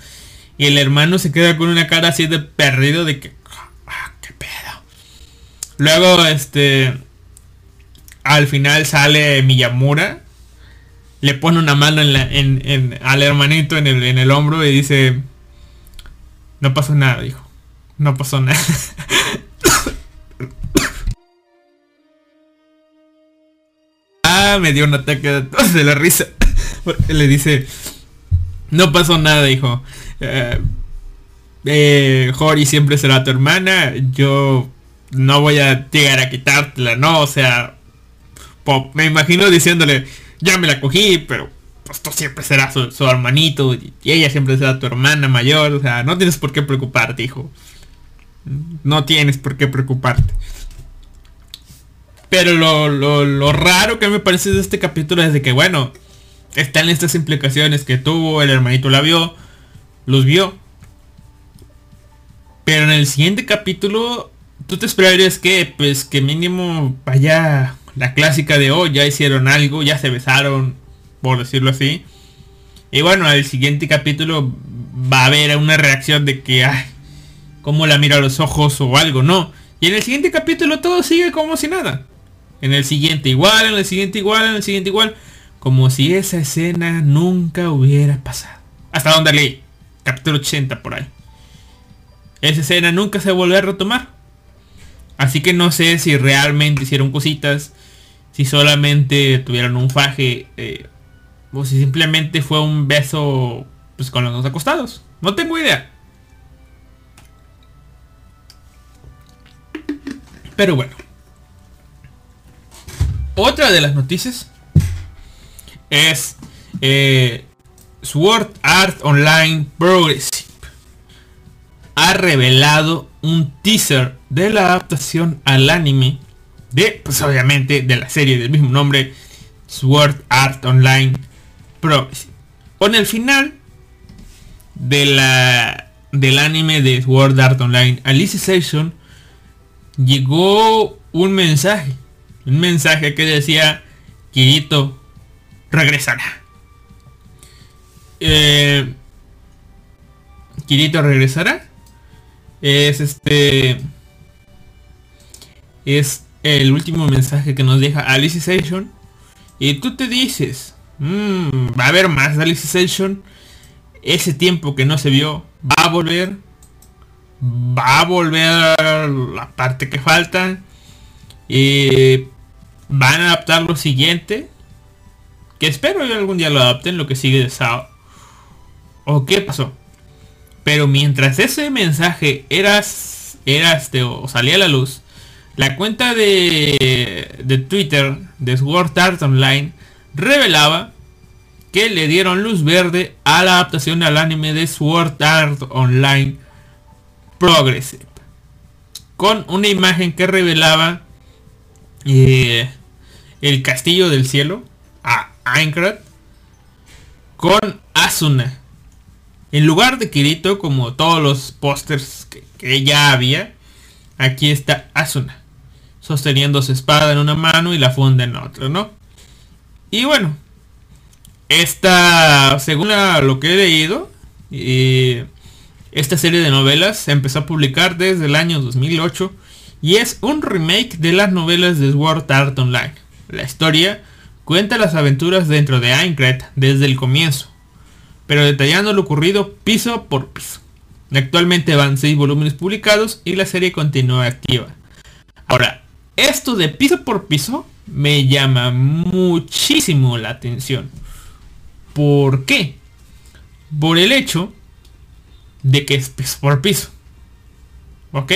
Y el hermano se queda con una cara así de perdido de que... Ah, ¿Qué pedo? Luego, este... Al final sale Miyamura. Le pone una mano en al hermanito en el, hombro y dice... No pasó nada, hijo. No pasó nada. me dio un ataque de la risa. Le dice, no pasó nada, hijo. Eh, eh siempre será tu hermana. Yo no voy a llegar a quitártela, ¿no? O sea, me imagino diciéndole, ya me la cogí, pero pues tú siempre serás su, hermanito y ella siempre será tu hermana mayor. O sea, no tienes por qué preocuparte, hijo. No tienes por qué preocuparte. Pero lo, raro que me parece de este capítulo es de que, bueno, están estas implicaciones que tuvo, el hermanito la vio, los vio. Pero en el siguiente capítulo, tú te esperarías que, pues, que mínimo vaya la clásica de, oh, ya hicieron algo, ya se besaron, por decirlo así. Y bueno, el siguiente capítulo va a haber una reacción de que, ay, cómo la mira a los ojos o algo, no. Y en el siguiente capítulo todo sigue como si nada. En el siguiente igual, en el siguiente igual, en el siguiente igual. Como si esa escena nunca hubiera pasado. Hasta donde leí. Capítulo 80 por ahí. Esa escena nunca se volvió a retomar. Así que no sé si realmente hicieron cositas. Si solamente tuvieron un faje. Eh, o si simplemente fue un beso pues, con los dos acostados. No tengo idea. Pero bueno. Otra de las noticias es eh, Sword Art Online Progressive. Ha revelado un teaser de la adaptación al anime de, pues obviamente, de la serie del mismo nombre, Sword Art Online Progressive. Con el final de la, del anime de Sword Art Online Alicization llegó un mensaje. Un mensaje que decía, Kirito regresará. Eh, regresará. Es este... Es el último mensaje que nos deja Alicization. Y tú te dices, mmm, va a haber más de Alicization. Ese tiempo que no se vio, va a volver va a volver la parte que falta. Y van a adaptar lo siguiente. Que espero que algún día lo adapten, lo que sigue de Sao. ¿O qué pasó? Pero mientras ese mensaje era, era este, o salía a la luz, la cuenta de, de Twitter de Sword Art Online revelaba que le dieron luz verde a la adaptación al anime de Sword Art Online Progressive. Con una imagen que revelaba eh, el castillo del cielo a Aincrad con Asuna. En lugar de Kirito, como todos los pósters que, ya había, aquí está Asuna. Sosteniendo su espada en una mano y la funda en otra, ¿no? Y bueno, esta, según lo que he leído, esta serie de novelas se empezó a publicar desde el año 2008 y es un remake de las novelas de Sword Art Online. La historia cuenta las aventuras dentro de Aincrad desde el comienzo, pero detallando lo ocurrido piso por piso. Actualmente van 6 volúmenes publicados y la serie continúa activa. Ahora, esto de piso por piso me llama muchísimo la atención. ¿Por qué? Por el hecho de que es piso por piso. ¿Ok?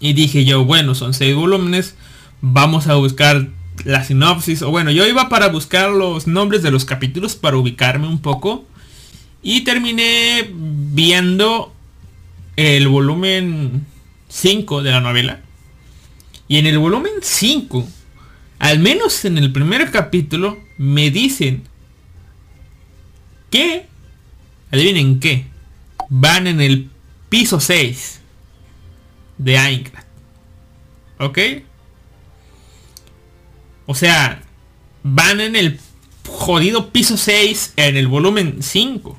Y dije yo, bueno, son seis volúmenes. Vamos a buscar la sinopsis. O bueno, yo iba para buscar los nombres de los capítulos para ubicarme un poco. Y terminé viendo el volumen 5 de la novela. Y en el volumen 5, al menos en el primer capítulo, me dicen que, adivinen qué, van en el piso 6 de Aincrad. ¿Ok? O sea, van en el jodido piso 6 en el volumen 5.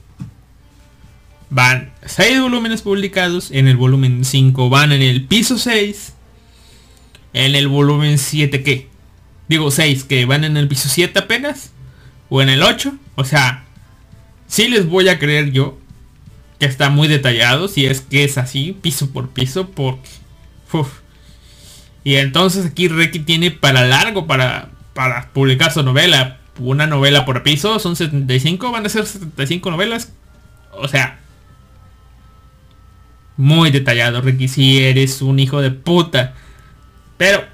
Van 6 volúmenes publicados. En el volumen 5 van en el piso 6. En el volumen 7 ¿qué? Digo 6 que van en el piso 7 apenas. O en el 8. O sea, si les voy a creer yo que está muy detallado, si es que es así, piso por piso, porque... Y entonces aquí Reiki tiene para largo para, para publicar su novela. Una novela por piso, son 75, van a ser 75 novelas. O sea, muy detallado, Ricky, si eres un hijo de puta. Pero,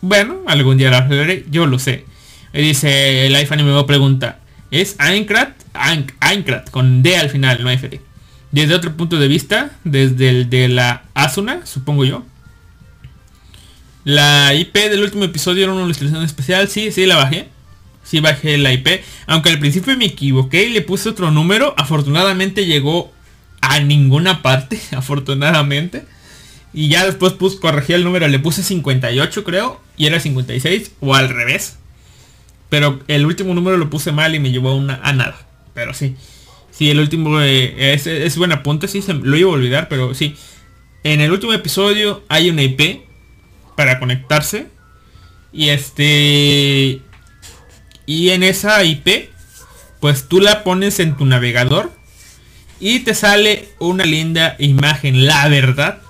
bueno, algún día lo hablaré, yo lo sé. Y dice, el iPhone me pregunta, ¿es Aincrad Aincrad, con D al final, no F. Desde otro punto de vista, desde el de la Asuna, supongo yo. La IP del último episodio era una ilustración especial, sí, sí la bajé. Sí bajé la IP. Aunque al principio me equivoqué y le puse otro número. Afortunadamente llegó a ninguna parte, afortunadamente. Y ya después pues corregí el número, le puse 58 creo, y era 56, o al revés. Pero el último número lo puse mal y me llevó a, una, nada. Pero sí. Sí, el último eh, es, es buen apunte, sí, se, lo iba a olvidar, pero sí. En el último episodio hay una IP para conectarse. Y este... Y en esa IP, pues tú la pones en tu navegador. Y te sale una linda imagen, la verdad.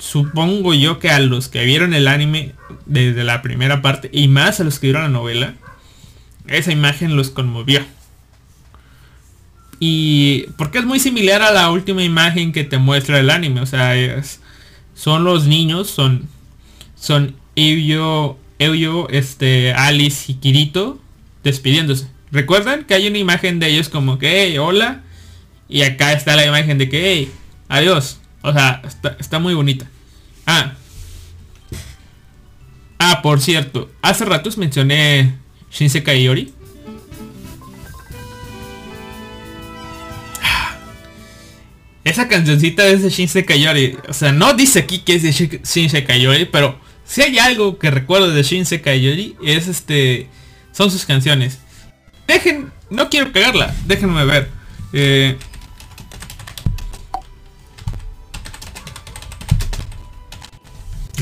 Supongo yo que a los que vieron el anime desde la primera parte y más a los que vieron la novela, esa imagen los conmovió. Y porque es muy similar a la última imagen que te muestra el anime, o sea, son los niños, son son Euyo, Euyo, este Alice y Kirito despidiéndose. ¿Recuerdan que hay una imagen de ellos como que hola? Y acá está la imagen de que hey, adiós. O sea, está, está muy bonita. Ah. Ah, por cierto, hace ratos mencioné Shinsekai Yori. Esa cancioncita es de Shinsekai Yori. O sea, no dice aquí que es de Shinsekai Yori, pero si hay algo que recuerdo de Shinsekai Yori es este son sus canciones. Dejen, no quiero cagarla, déjenme ver. Eh,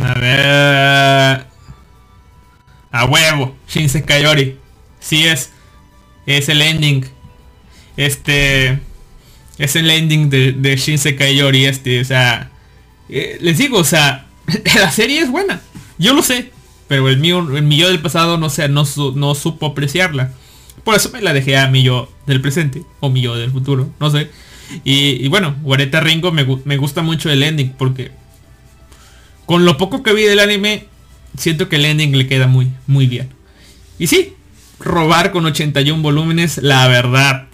a ver. A huevo, Shinsekai Yori. Sí es. Es el ending. Este. Es el ending de, de Shinsekai Yori este. O sea. Eh, les digo, o sea. La serie es buena. Yo lo sé. Pero el mío, el mío del pasado no, sé, no, no supo apreciarla. Por eso me la dejé a mi yo del presente. O mi yo del futuro. No sé. Y, y bueno, Guareta Ringo me, me, gusta mucho el ending. Porque con lo poco que vi del anime, siento que el ending le queda muy, muy bien. Y sí, robar con 81 volúmenes, la verdad,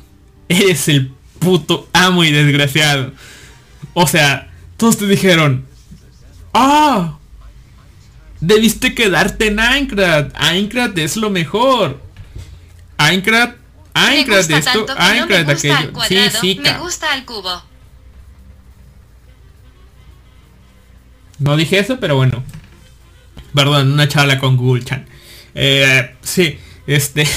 es el puto amo y desgraciado. O sea, todos te dijeron, ah, debiste quedarte en Aincrad. Aincrad es lo mejor. Aincrad, Aincrad esto, Aincrad aquello. Sí, sí, me gusta el cubo. No dije eso, pero bueno. Perdón, una charla con Google Chan. Eh, sí, este.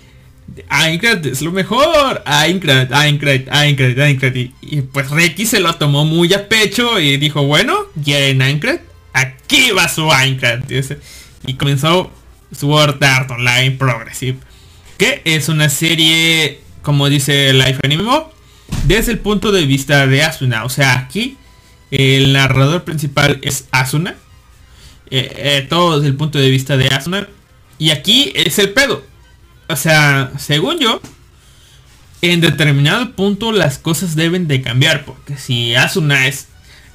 Aincrad es lo mejor. Aincrad, Aincrad, Aincrad, Aincrad. Y, pues Reiki se lo tomó muy a pecho y dijo, bueno, ya en Aincrad, aquí va su Aincrad. Y comenzó Sword Art Online Progressive. Que es una serie, como dice Life Anime, desde el punto de vista de Asuna. O sea, aquí el narrador principal es Asuna. Eh, eh, todo desde el punto de vista de Asuna. Y aquí es el pedo. O sea, según yo, en determinado punto las cosas deben de cambiar. Porque si Asuna es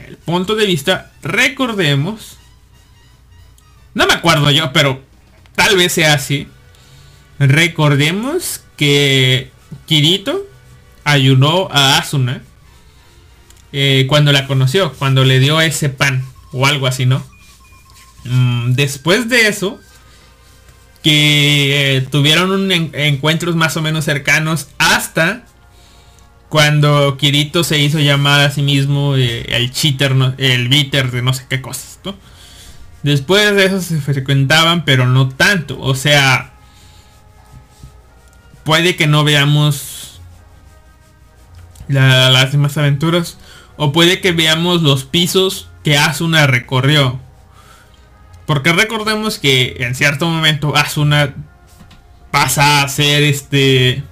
el punto de vista, recordemos. No me acuerdo yo, pero tal vez sea así. Recordemos que Kirito ayudó a Asuna eh, cuando la conoció, cuando le dio ese pan o algo así, ¿no? Mm, después de eso, que eh, tuvieron un en encuentros más o menos cercanos hasta cuando Kirito se hizo llamar a sí mismo eh, el cheater, el bitter de no sé qué cosas, ¿no? Después de eso se frecuentaban, pero no tanto. O sea, puede que no veamos la, las demás aventuras. O puede que veamos los pisos que Asuna recorrió. Porque recordemos que en cierto momento Asuna pasa a ser este...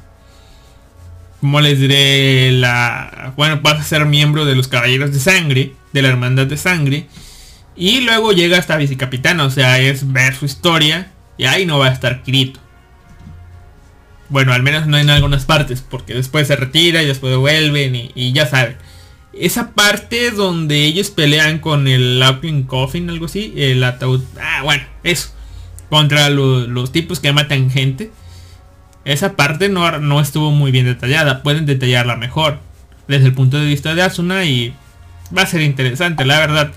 Como les diré? La... Bueno, pasa a ser miembro de los Caballeros de Sangre. De la Hermandad de Sangre. Y luego llega hasta vicecapitana. O sea, es ver su historia. Y ahí no va a estar Kirito. Bueno, al menos no en algunas partes. Porque después se retira y después vuelven. Y, y ya saben esa parte donde ellos pelean con el Laughing Coffin, algo así, el ataúd, ah, bueno, eso, contra los tipos que matan gente. Esa parte no, no, estuvo muy bien detallada, pueden detallarla mejor desde el punto de vista de Asuna y va a ser interesante, la verdad.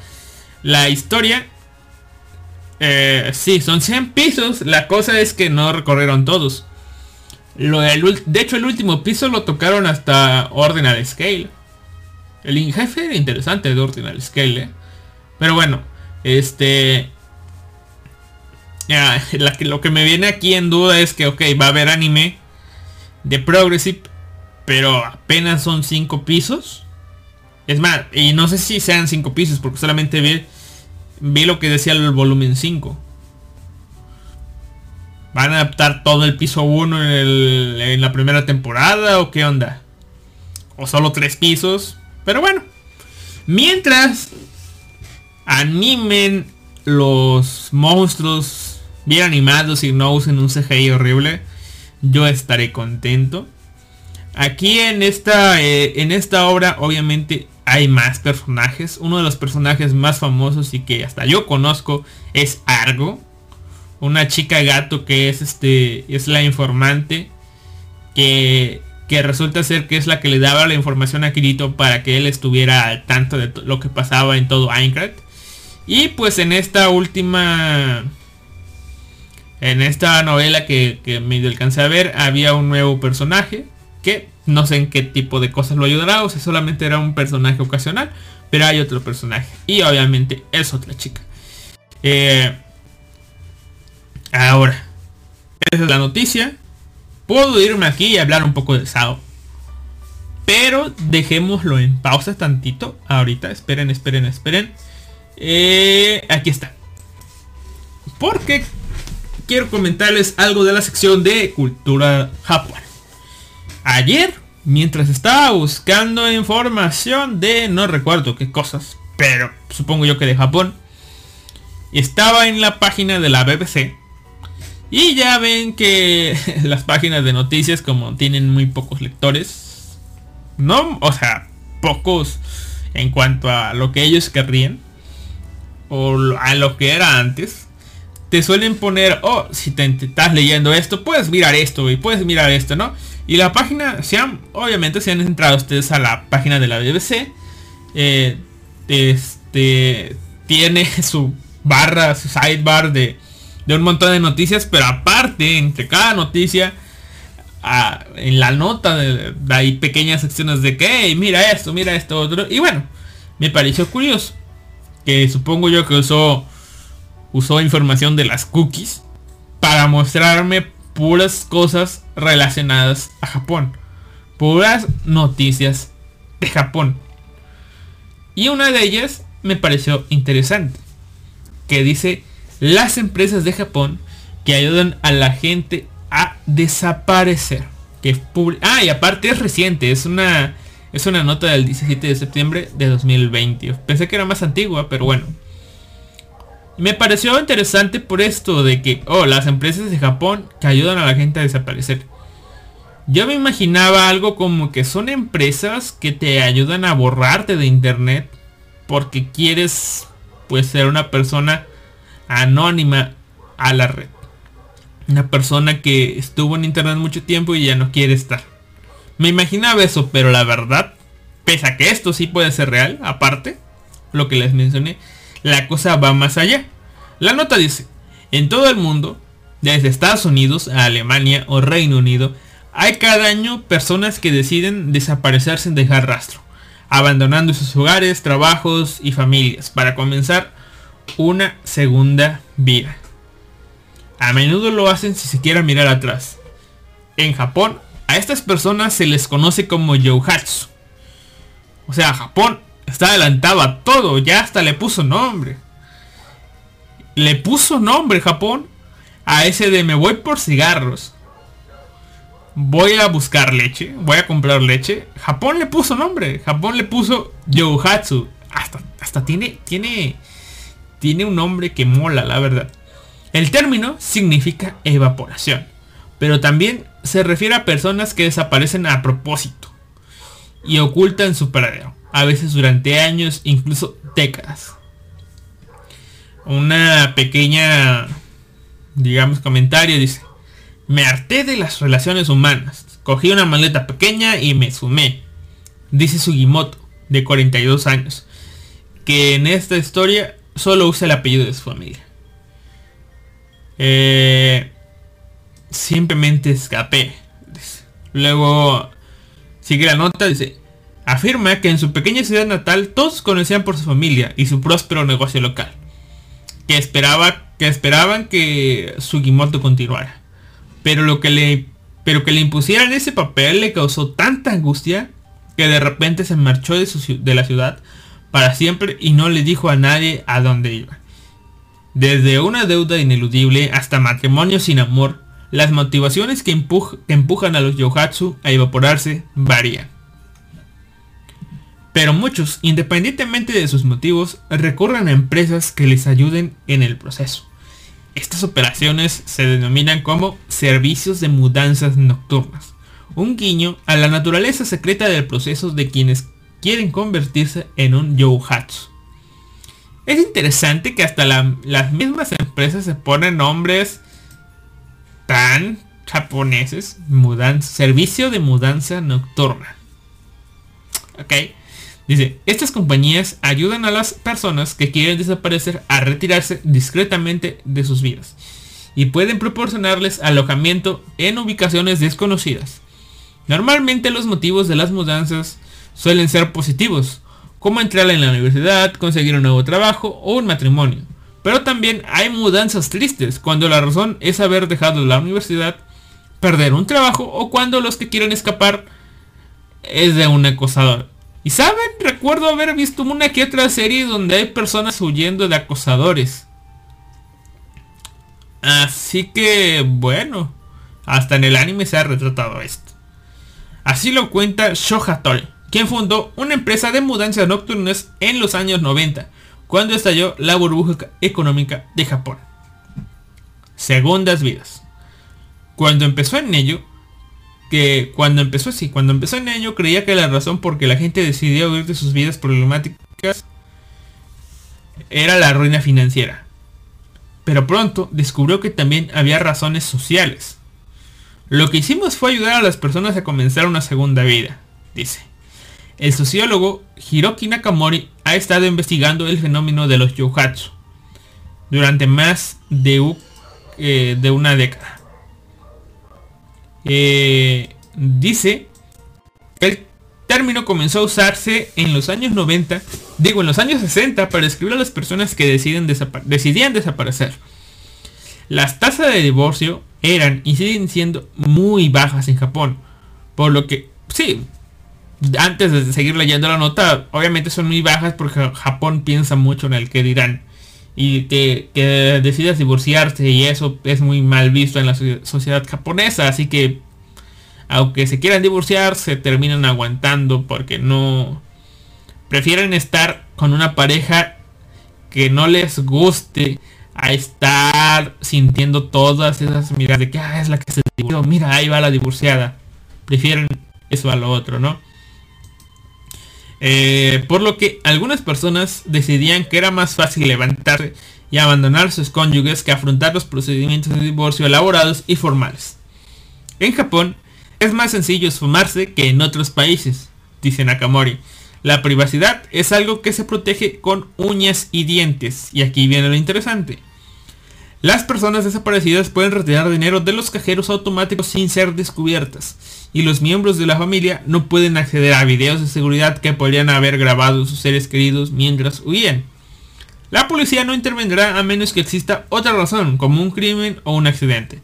La historia, eh, sí, son 100 pisos, la cosa es que no recorrieron todos. Lo, de hecho, el último piso lo tocaron hasta Ordinal Scale. El jefe era interesante de Ordinal Scale. ¿eh? Pero bueno, este... Ya, lo que me viene aquí en duda es que, ok, va a haber anime de Progressive, pero apenas son 5 pisos. Es más, y no sé si sean 5 pisos, porque solamente vi, vi lo que decía el volumen 5. ¿Van a adaptar todo el piso 1 en, en, la primera temporada o qué onda? O solo 3 pisos. Pero bueno. Mientras animen los monstruos bien animados y no usen un CGI horrible, yo estaré contento. Aquí en esta, eh, en esta obra obviamente hay más personajes. Uno de los personajes más famosos y que hasta yo conozco es Argo. Una chica gato que es este. es la informante. Que, que resulta ser que es la que le daba la información a Kirito para que él estuviera al tanto de lo que pasaba en todo Aincrad. Y pues en esta última en esta novela que, que medio alcancé a ver había un nuevo personaje que no sé en qué tipo de cosas lo ayudará o si solamente era un personaje ocasional, pero hay otro personaje y obviamente es otra chica. Eh, ahora, esa es la noticia. Puedo irme aquí y hablar un poco de Sao. Pero dejémoslo en pausa tantito. Ahorita, esperen, esperen, esperen. Eh, aquí está. Porque quiero comentarles algo de la sección de cultura japonesa. Ayer, mientras estaba buscando información de no recuerdo qué cosas, pero supongo yo que de Japón, estaba en la página de la BBC. Y ya ven que las páginas de noticias como tienen muy pocos lectores, no, o sea, pocos en cuanto a lo que ellos querrían o a lo que era antes te suelen poner, oh, si te, estás leyendo esto, puedes mirar esto y puedes mirar esto, ¿no? Y la página, se han, obviamente se han entrado ustedes a la página de la BBC. Eh, este tiene su barra, su sidebar de, de un montón de noticias, pero aparte, entre cada noticia, en la nota hay pequeñas secciones de que, mira esto, mira esto, otro. Y bueno, me pareció curioso. Que supongo yo que usó usó información de las cookies para mostrarme puras cosas relacionadas a Japón. Puras noticias de Japón. Y una de ellas me pareció interesante. Que dice las empresas de Japón que ayudan a la gente a desaparecer. Que ah, y aparte es reciente, es una, es una nota del 17 de septiembre de 2020. Pensé que era más antigua, pero bueno. Me pareció interesante por esto de que, oh, las empresas de Japón que ayudan a la gente a desaparecer. Yo me imaginaba algo como que son empresas que te ayudan a borrarte de internet porque quieres pues ser una persona anónima a la red. Una persona que estuvo en internet mucho tiempo y ya no quiere estar. Me imaginaba eso, pero la verdad, pese a que esto sí puede ser real, aparte, lo que les mencioné, la cosa va más allá. La nota dice, en todo el mundo, desde Estados Unidos a Alemania o Reino Unido, hay cada año personas que deciden desaparecer sin dejar rastro, abandonando sus hogares, trabajos y familias para comenzar una segunda vida. A menudo lo hacen si se quieren mirar atrás. En Japón, a estas personas se les conoce como Youhatsu. O sea, Japón Está adelantado a todo, ya hasta le puso nombre. Le puso nombre Japón a ese de me voy por cigarros. Voy a buscar leche, voy a comprar leche. Japón le puso nombre, Japón le puso Yohatsu. Hasta, hasta tiene, tiene, tiene un nombre que mola, la verdad. El término significa evaporación, pero también se refiere a personas que desaparecen a propósito y ocultan su paradero a veces durante años, incluso décadas. Una pequeña, digamos, comentario dice, me harté de las relaciones humanas. Cogí una maleta pequeña y me sumé. Dice Sugimoto, de 42 años, que en esta historia solo usa el apellido de su familia. Eh, simplemente escapé. Luego sigue la nota, dice, afirma que en su pequeña ciudad natal todos conocían por su familia y su próspero negocio local. Que, esperaba, que esperaban que continuara. Pero lo que le, pero que le impusieran ese papel le causó tanta angustia que de repente se marchó de, su, de la ciudad para siempre y no le dijo a nadie a dónde iba. Desde una deuda ineludible hasta matrimonio sin amor, las motivaciones que, empujan a los Yohatsu a evaporarse varían. Pero muchos, independientemente de sus motivos, recurren a empresas que les ayuden en el proceso. Estas operaciones se denominan como servicios de mudanzas nocturnas, un guiño a la naturaleza secreta del proceso de quienes quieren convertirse en un Yohatsu. Es interesante que hasta las mismas empresas se ponen nombres tan japoneses, mudanza, servicio de mudanza nocturna. Ok. Dice, estas compañías ayudan a las personas que quieren desaparecer a retirarse discretamente de sus vidas y pueden proporcionarles alojamiento en ubicaciones desconocidas. Normalmente los motivos de las mudanzas suelen ser positivos, como entrar en la universidad, conseguir un nuevo trabajo o un matrimonio. Pero también hay mudanzas tristes, cuando la razón es haber dejado la universidad, perder un trabajo o cuando los que quieren escapar es de un acosador. Y saben, recuerdo haber visto una que otra serie donde hay personas huyendo de acosadores. Así que, bueno, hasta en el anime se ha retratado esto. Así lo cuenta Shoha quien fundó una empresa de mudanzas nocturnas en los años 90, cuando estalló la burbuja económica de Japón. Segundas vidas. Cuando empezó en ello, que cuando empezó así, cuando empezó en ello creía que la razón por que la gente decidió huir de sus vidas problemáticas era la ruina financiera. Pero pronto descubrió que también había razones sociales. Lo que hicimos fue ayudar a las personas a comenzar una segunda vida, dice. El sociólogo Hiroki Nakamori ha estado investigando el fenómeno de los yohatsu durante más de, eh, de una década. Eh, dice que el término comenzó a usarse en los años 90, digo en los años 60, para describir a las personas que deciden decidían desaparecer. Las tasas de divorcio eran y siguen siendo muy bajas en Japón. Por lo que, sí, antes de seguir leyendo la nota, obviamente son muy bajas porque Japón piensa mucho en el que dirán. Y que, que decidas divorciarse y eso es muy mal visto en la sociedad japonesa. Así que, aunque se quieran divorciar, se terminan aguantando porque no... Prefieren estar con una pareja que no les guste a estar sintiendo todas esas miradas de que ah, es la que se divorció, mira, ahí va la divorciada. Prefieren eso a lo otro, ¿no? Eh, por lo que algunas personas decidían que era más fácil levantarse y abandonar sus cónyuges que afrontar los procedimientos de divorcio elaborados y formales. En Japón es más sencillo esfumarse que en otros países, dice Nakamori. La privacidad es algo que se protege con uñas y dientes. Y aquí viene lo interesante. Las personas desaparecidas pueden retirar dinero de los cajeros automáticos sin ser descubiertas y los miembros de la familia no pueden acceder a videos de seguridad que podrían haber grabado sus seres queridos mientras huían. La policía no intervendrá a menos que exista otra razón, como un crimen o un accidente.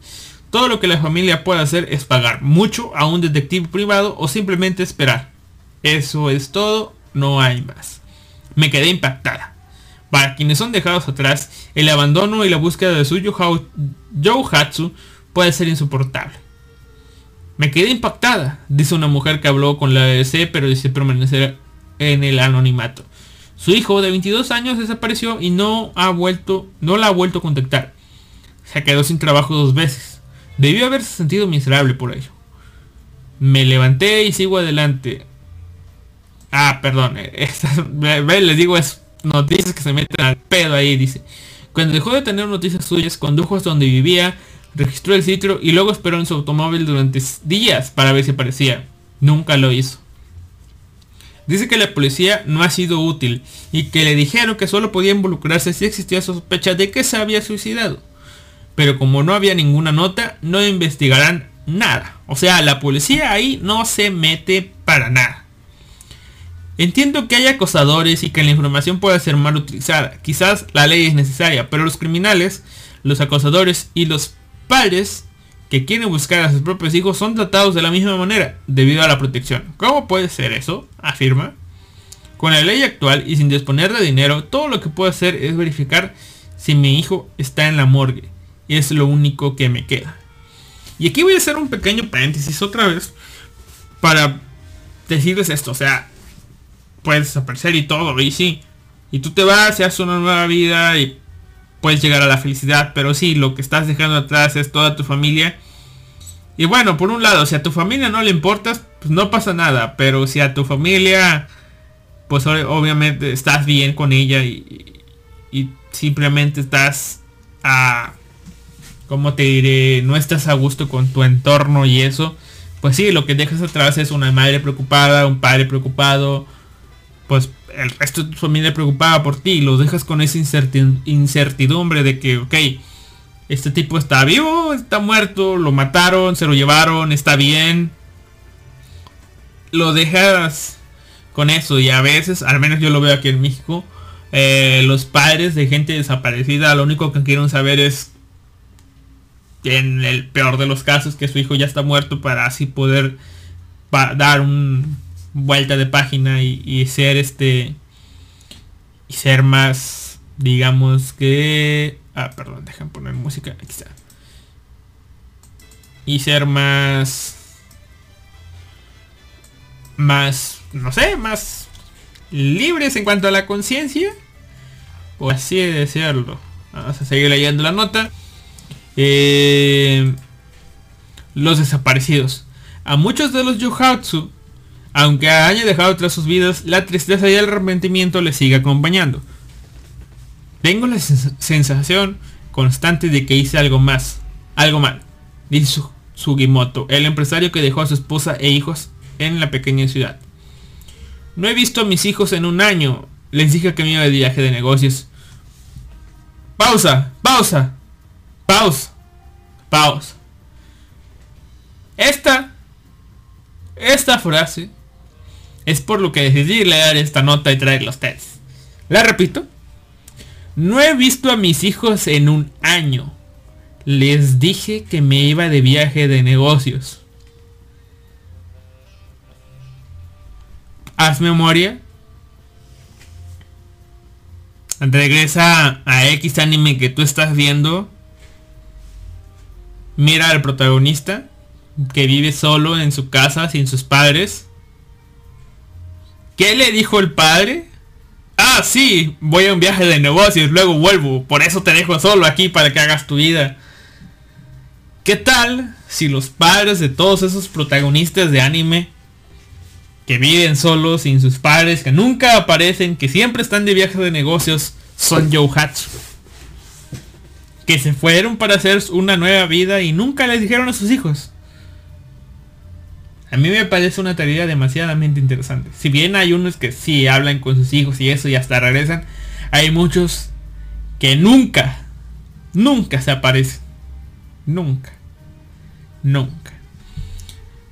Todo lo que la familia puede hacer es pagar mucho a un detective privado o simplemente esperar. Eso es todo, no hay más. Me quedé impactada. Para quienes son dejados atrás, el abandono y la búsqueda de su Hatsu puede ser insoportable. Me quedé impactada, dice una mujer que habló con la BBC pero dice permanecer en el anonimato. Su hijo de 22 años desapareció y no ha vuelto, no la ha vuelto a contactar. Se quedó sin trabajo dos veces. Debió haberse sentido miserable por ello. Me levanté y sigo adelante. Ah, perdón. Eh, les digo es noticias que se meten al pedo ahí, dice. Cuando dejó de tener noticias suyas, condujo hasta donde vivía registró el sitio y luego esperó en su automóvil durante días para ver si aparecía. Nunca lo hizo. Dice que la policía no ha sido útil y que le dijeron que solo podía involucrarse si existía sospecha de que se había suicidado. Pero como no había ninguna nota, no investigarán nada. O sea, la policía ahí no se mete para nada. Entiendo que hay acosadores y que la información puede ser mal utilizada. Quizás la ley es necesaria, pero los criminales, los acosadores y los padres que quieren buscar a sus propios hijos son tratados de la misma manera debido a la protección. ¿Cómo puede ser eso? afirma. Con la ley actual y sin disponer de dinero, todo lo que puedo hacer es verificar si mi hijo está en la morgue. Y es lo único que me queda. Y aquí voy a hacer un pequeño paréntesis otra vez para decirles esto. O sea, puedes desaparecer y todo, y sí. Y tú te vas y haces una nueva vida y puedes llegar a la felicidad. Pero sí, lo que estás dejando atrás es toda tu familia. Y bueno, por un lado, si a tu familia no le importas, pues no pasa nada. Pero si a tu familia, pues obviamente estás bien con ella y, y simplemente estás a... ¿Cómo te diré? No estás a gusto con tu entorno y eso. Pues sí, lo que dejas atrás es una madre preocupada, un padre preocupado, pues el resto de tu familia preocupada por ti y lo dejas con esa incertidumbre de que, ok, este tipo está vivo, está muerto, lo mataron, se lo llevaron, está bien. Lo dejas con eso y a veces, al menos yo lo veo aquí en México, eh, los padres de gente desaparecida lo único que quieren saber es en el peor de los casos que su hijo ya está muerto para así poder dar un vuelta de página y, ser este y ser más digamos que ah perdón dejan poner música aquí está. Y ser más más no sé más libres en cuanto a la conciencia o así de decirlo vamos a seguir leyendo la nota. Eh, los desaparecidos. A muchos de los Yohatsu aunque haya dejado atrás sus vidas, la tristeza y el arrepentimiento le sigue acompañando. Tengo la sensación constante de que hice algo más, algo mal, dice Sugimoto, el empresario que dejó a su esposa e hijos en la pequeña ciudad. No he visto a mis hijos en un año, les dije que me iba de viaje de negocios. Pausa, pausa, pausa, pausa. Esta, esta frase es por lo que decidí leer esta nota y traerla a ustedes. La repito. No he visto a mis hijos en un año. Les dije que me iba de viaje de negocios. Haz memoria. Regresa a X anime que tú estás viendo. Mira al protagonista que vive solo en su casa sin sus padres ¿Qué le dijo el padre? Ah, sí, voy a un viaje de negocios, luego vuelvo. Por eso te dejo solo aquí para que hagas tu vida. ¿Qué tal si los padres de todos esos protagonistas de anime que viven solos sin sus padres, que nunca aparecen, que siempre están de viaje de negocios, son Hatsu? Que se fueron para hacer una nueva vida y nunca les dijeron a sus hijos. A mí me parece una tarea demasiadamente interesante. Si bien hay unos que sí hablan con sus hijos y eso y hasta regresan, hay muchos que nunca, nunca se aparecen. Nunca. Nunca.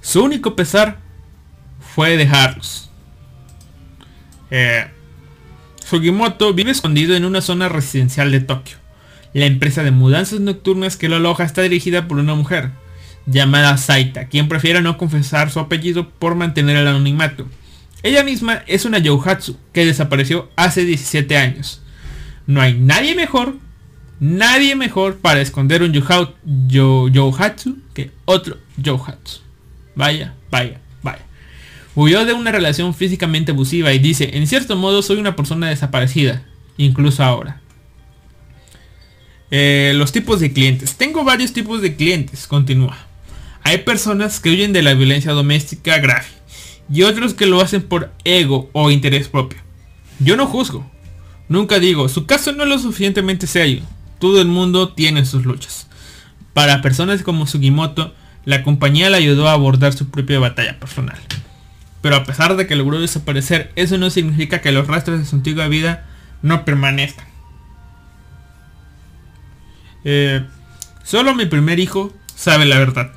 Su único pesar fue dejarlos. Eh, Sugimoto vive escondido en una zona residencial de Tokio. La empresa de mudanzas nocturnas que lo aloja está dirigida por una mujer llamada Saita, quien prefiere no confesar su apellido por mantener el anonimato. Ella misma es una Yohatsu que desapareció hace 17 años. No hay nadie mejor, nadie mejor para esconder un Yohatsu que otro Yohatsu. Vaya, vaya, vaya. Huyó de una relación físicamente abusiva y dice, en cierto modo soy una persona desaparecida, incluso ahora. Eh, los tipos de clientes. Tengo varios tipos de clientes, continúa. Hay personas que huyen de la violencia doméstica grave y otros que lo hacen por ego o interés propio. Yo no juzgo. Nunca digo, su caso no es lo suficientemente serio. Todo el mundo tiene sus luchas. Para personas como Sugimoto, la compañía le ayudó a abordar su propia batalla personal. Pero a pesar de que logró desaparecer, eso no significa que los rastros de su antigua vida no permanezcan. Eh, solo mi primer hijo sabe la verdad.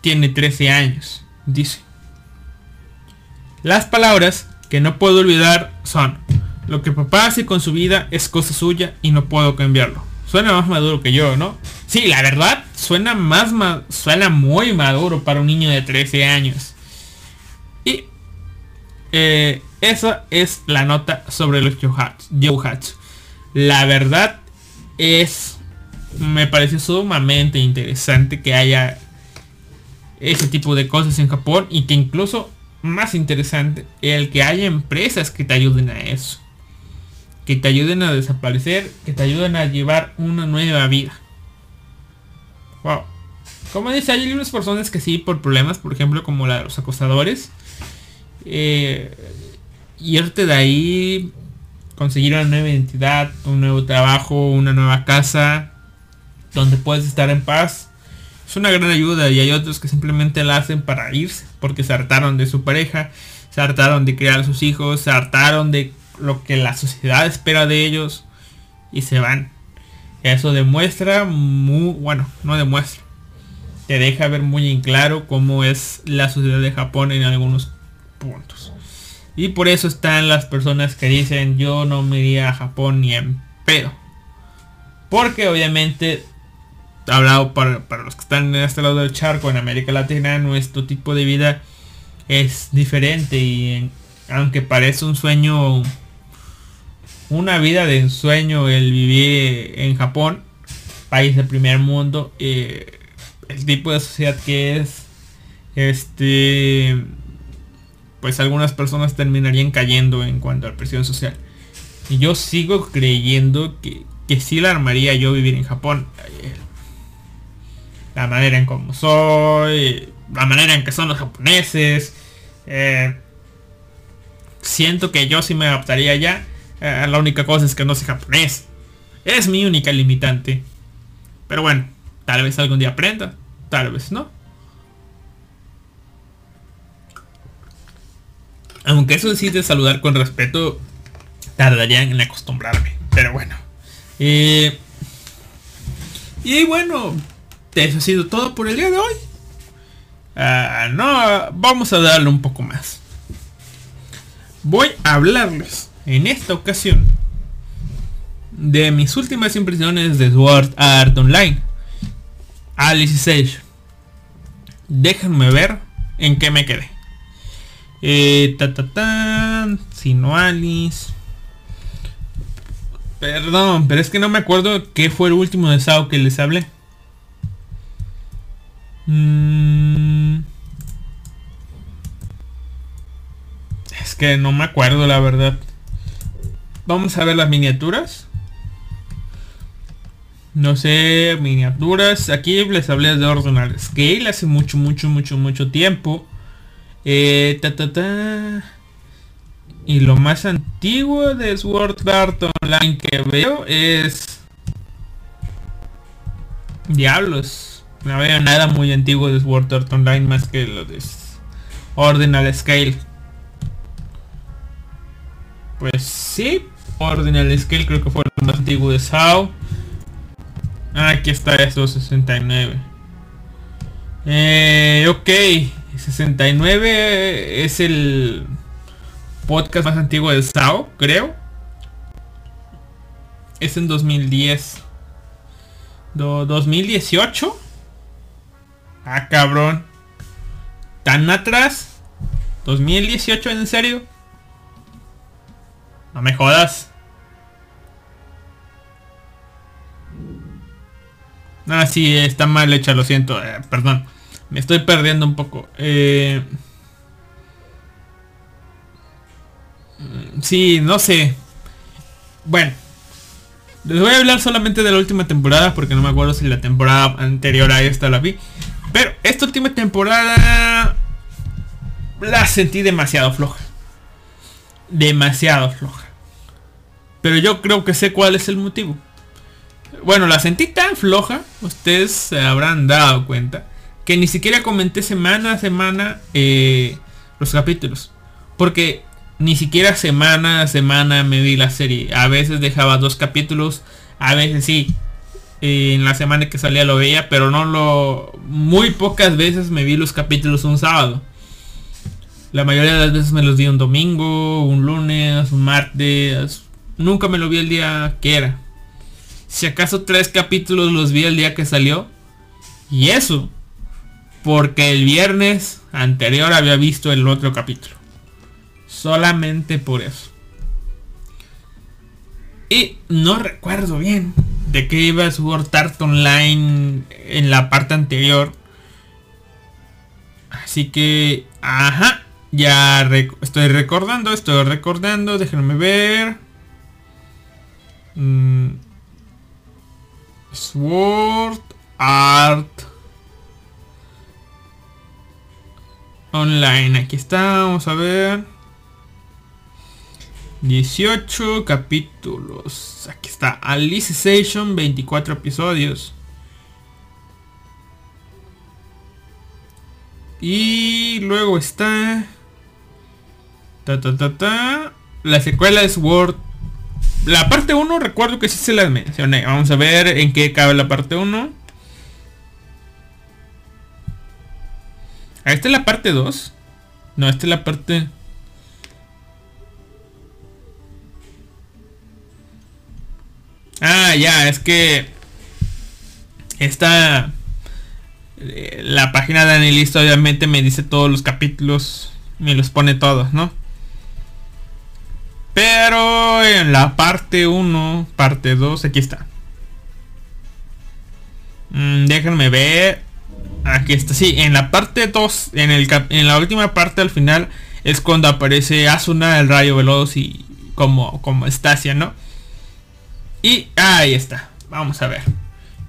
Tiene 13 años. Dice. Las palabras que no puedo olvidar son, lo que papá hace con su vida es cosa suya y no puedo cambiarlo. Suena más maduro que yo, ¿no? Sí, la verdad, suena más suena muy maduro para un niño de 13 años. Y eh, esa es la nota sobre los Yohatsu. La verdad es, me pareció sumamente interesante que haya ese tipo de cosas en Japón y que incluso más interesante el que haya empresas que te ayuden a eso que te ayuden a desaparecer, que te ayuden a llevar una nueva vida. Wow. Como dice, hay algunas personas que sí, por problemas, por ejemplo, como la de los acosadores, eh, irte de ahí, conseguir una nueva identidad, un nuevo trabajo, una nueva casa, donde puedes estar en paz, es una gran ayuda y hay otros que simplemente la hacen para irse, porque se hartaron de su pareja, se hartaron de criar a sus hijos, se hartaron de lo que la sociedad espera de ellos y se van. Eso demuestra muy, bueno, no demuestra. Te deja ver muy en claro cómo es la sociedad de Japón en algunos puntos. Y por eso están las personas que dicen yo no me iría a Japón ni en pedo. Porque obviamente, hablado para, para los que están en este lado del charco, en América Latina, nuestro tipo de vida es diferente y aunque parece un sueño una vida de ensueño el vivir en Japón, país del primer mundo, eh, el tipo de sociedad que es, este, pues algunas personas terminarían cayendo en cuanto a la presión social. Y yo sigo creyendo que, que sí la armaría yo vivir en Japón. La manera en cómo soy, la manera en que son los japoneses. Eh, siento que yo sí me adaptaría ya eh, la única cosa es que no sé japonés. Es mi única limitante. Pero bueno, tal vez algún día aprenda. Tal vez no. Aunque eso decide saludar con respeto, tardarían en acostumbrarme. Pero bueno. Eh, y bueno, eso ha sido todo por el día de hoy. Ah, no, vamos a darle un poco más. Voy a hablarles en esta ocasión de mis últimas impresiones de Sword Art Online. Alice Age. Déjenme ver en qué me quedé. Eh, ta, ta, sino Alice. Perdón, pero es que no me acuerdo qué fue el último de Sao que les hablé. Mm. Es que no me acuerdo la verdad. Vamos a ver las miniaturas. No sé, miniaturas. Aquí les hablé de Ordinal Scale hace mucho, mucho, mucho, mucho tiempo. Eh, ta, ta, ta. Y lo más antiguo de Sword Art Online que veo es... Diablos. No veo nada muy antiguo de Sword Art Online más que lo de Ordinal Scale. Pues sí, Ordinal Scale creo que fue el más antiguo de SAO. Ah, aquí está esto, 69. Eh, ok, 69 es el podcast más antiguo de SAO, creo. Es en 2010. 2018. Ah, cabrón. ¿Tan atrás? ¿2018 en serio? No me jodas. Ah, sí, está mal hecha, lo siento. Eh, perdón. Me estoy perdiendo un poco. Eh... Mm, sí, no sé. Bueno. Les voy a hablar solamente de la última temporada porque no me acuerdo si la temporada anterior a esta la vi. Pero esta última temporada la sentí demasiado floja. Demasiado floja. Pero yo creo que sé cuál es el motivo. Bueno, la sentí tan floja, ustedes se habrán dado cuenta, que ni siquiera comenté semana a semana eh, los capítulos. Porque ni siquiera semana a semana me vi la serie. A veces dejaba dos capítulos, a veces sí. En la semana que salía lo veía, pero no lo... Muy pocas veces me vi los capítulos un sábado. La mayoría de las veces me los vi un domingo, un lunes, un martes. Nunca me lo vi el día que era. Si acaso tres capítulos los vi el día que salió. Y eso. Porque el viernes anterior había visto el otro capítulo. Solamente por eso. Y no recuerdo bien de qué iba Sword Art Online en la parte anterior. Así que, ajá, ya estoy recordando, estoy recordando, déjenme ver. Mm. Sword Art Online, aquí está, vamos a ver. 18 capítulos. Aquí está. Alicization, 24 episodios. Y luego está... Ta, ta, ta, ta. La secuela es Word. La parte 1 recuerdo que sí se la mencioné. Vamos a ver en qué cabe la parte 1. Esta es la parte 2. No, esta es la parte... Ah, ya, es que esta eh, la página de Anilista obviamente me dice todos los capítulos, me los pone todos, ¿no? Pero en la parte 1, parte 2, aquí está. Mm, déjenme ver. Aquí está, sí, en la parte 2, en, en la última parte al final es cuando aparece Asuna, el rayo veloz y como, como Estasia, ¿no? Y ahí está. Vamos a ver.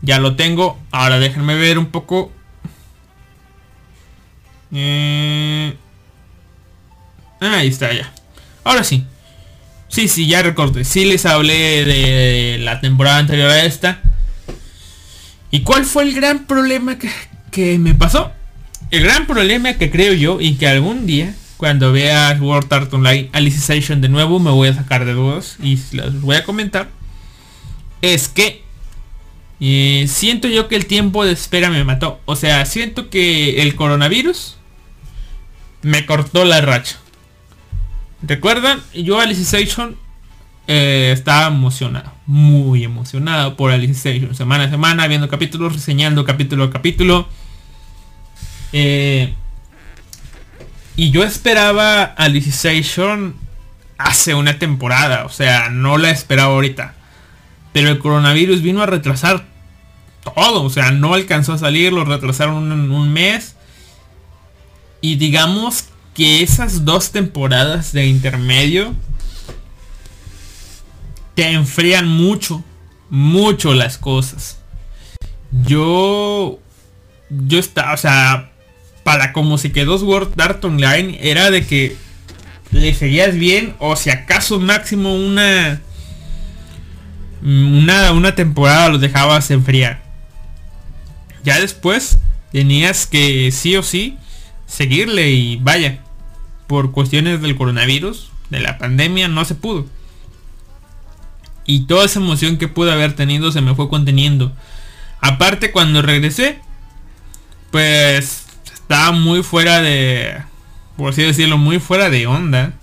Ya lo tengo. Ahora déjenme ver un poco. Eh, ahí está ya. Ahora sí. Sí, sí, ya recorté. Sí les hablé de la temporada anterior a esta. ¿Y cuál fue el gran problema que, me pasó? El gran problema que creo yo y que algún día cuando vea World Art Online Alicization de nuevo me voy a sacar de dudas y les voy a comentar es que eh, siento yo que el tiempo de espera me mató. O sea, siento que el coronavirus me cortó la racha. ¿Recuerdan? Yo Alicization eh, estaba emocionado. Muy emocionado por Alicization. Semana a semana viendo capítulos, reseñando capítulo a capítulo. Eh, y yo esperaba Alicization hace una temporada. O sea, no la esperaba ahorita. Pero el coronavirus vino a retrasar todo. O sea, no alcanzó a salir, lo retrasaron un, mes. Y digamos que esas dos temporadas de intermedio te enfrían mucho, mucho las cosas. Yo, yo estaba, o sea, para como se quedó Sword Art Online, era de que le seguías bien o si acaso máximo una una, una temporada los dejabas enfriar. Ya después tenías que sí o sí seguirle y vaya, por cuestiones del coronavirus, de la pandemia, no se pudo. Y toda esa emoción que pude haber tenido se me fue conteniendo. Aparte cuando regresé, pues estaba muy fuera de, por así decirlo, muy fuera de onda.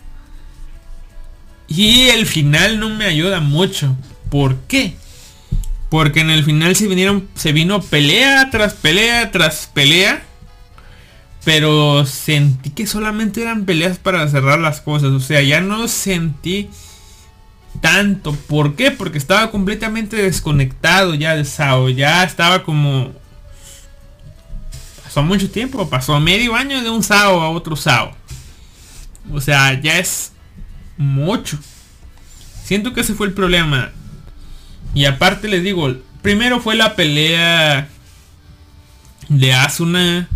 Y el final no me ayuda mucho. ¿Por qué? Porque en el final se vinieron, se vino pelea tras pelea tras pelea. Pero sentí que solamente eran peleas para cerrar las cosas. O sea, ya no sentí tanto. ¿Por qué? Porque estaba completamente desconectado ya de Sao. Ya estaba como... Pasó mucho tiempo. Pasó medio año de un Sao a otro Sao. O sea, ya es mucho. Siento que ese fue el problema. Y aparte les digo, primero fue la pelea de Asuna.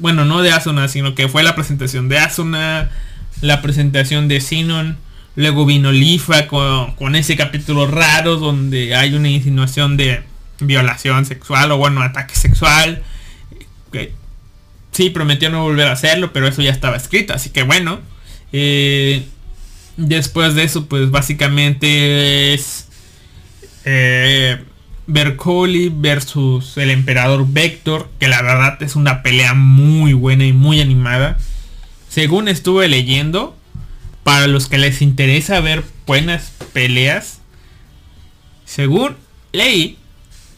bueno, no de Asuna, sino que fue la presentación de Asuna, la presentación de Sinon. Luego vino Lifa con, ese capítulo raro donde hay una insinuación de violación sexual o bueno, ataque sexual. Sí, prometió no volver a hacerlo, pero eso ya estaba escrito. Así que bueno. Eh, después de eso, pues básicamente es eh, Bercoli versus el emperador Vector, que la verdad es una pelea muy buena y muy animada. Según estuve leyendo, para los que les interesa ver buenas peleas, según leí,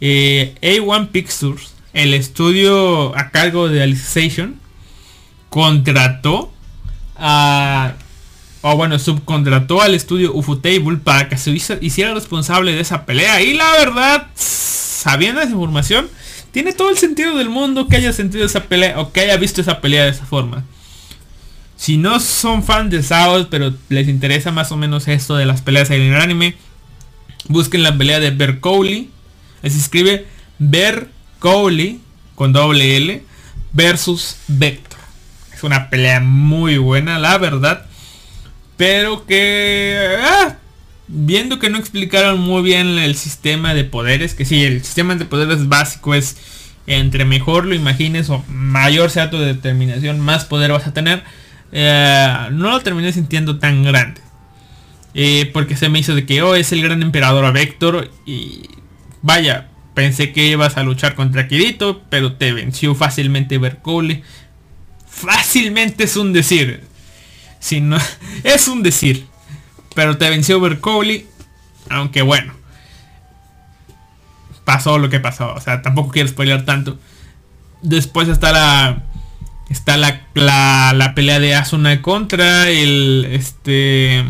eh, A1 Pictures, el estudio a cargo de Alicization, contrató a o bueno, subcontrató al estudio Ufotable para que se hiciera responsable de esa pelea. Y la verdad, sabiendo esa información, tiene todo el sentido del mundo que haya sentido esa pelea o que haya visto esa pelea de esa forma. Si no son fans de Sao, pero les interesa más o menos esto de las peleas en el anime, busquen la pelea de Bercoli. Se escribe Bercoli con doble L versus Vector. Es una pelea muy buena, la verdad. Pero que... Ah, viendo que no explicaron muy bien el sistema de poderes, que sí, el sistema de poderes básico es entre mejor lo imagines o mayor sea tu determinación, más poder vas a tener. Eh, no lo terminé sintiendo tan grande. Eh, porque se me hizo de que, oh, es el gran emperador a Vector. Y vaya, pensé que ibas a luchar contra Kirito, pero te venció fácilmente Bercole. Fácilmente es un decir. Si no, es un decir. Pero te venció Bercoli. Aunque bueno. Pasó lo que pasó. O sea, tampoco quiero spoiler tanto. Después está la. Está la, la, la pelea de Asuna contra el. Este.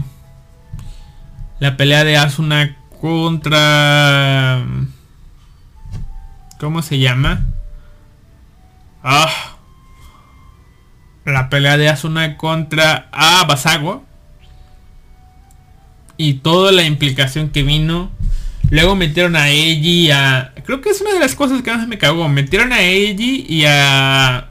La pelea de Asuna contra. ¿Cómo se llama? Ah la pelea de Asuna contra a Basago. Y toda la implicación que vino. Luego metieron a Eiji a... Creo que es una de las cosas que más me cagó. Metieron a Eiji y a...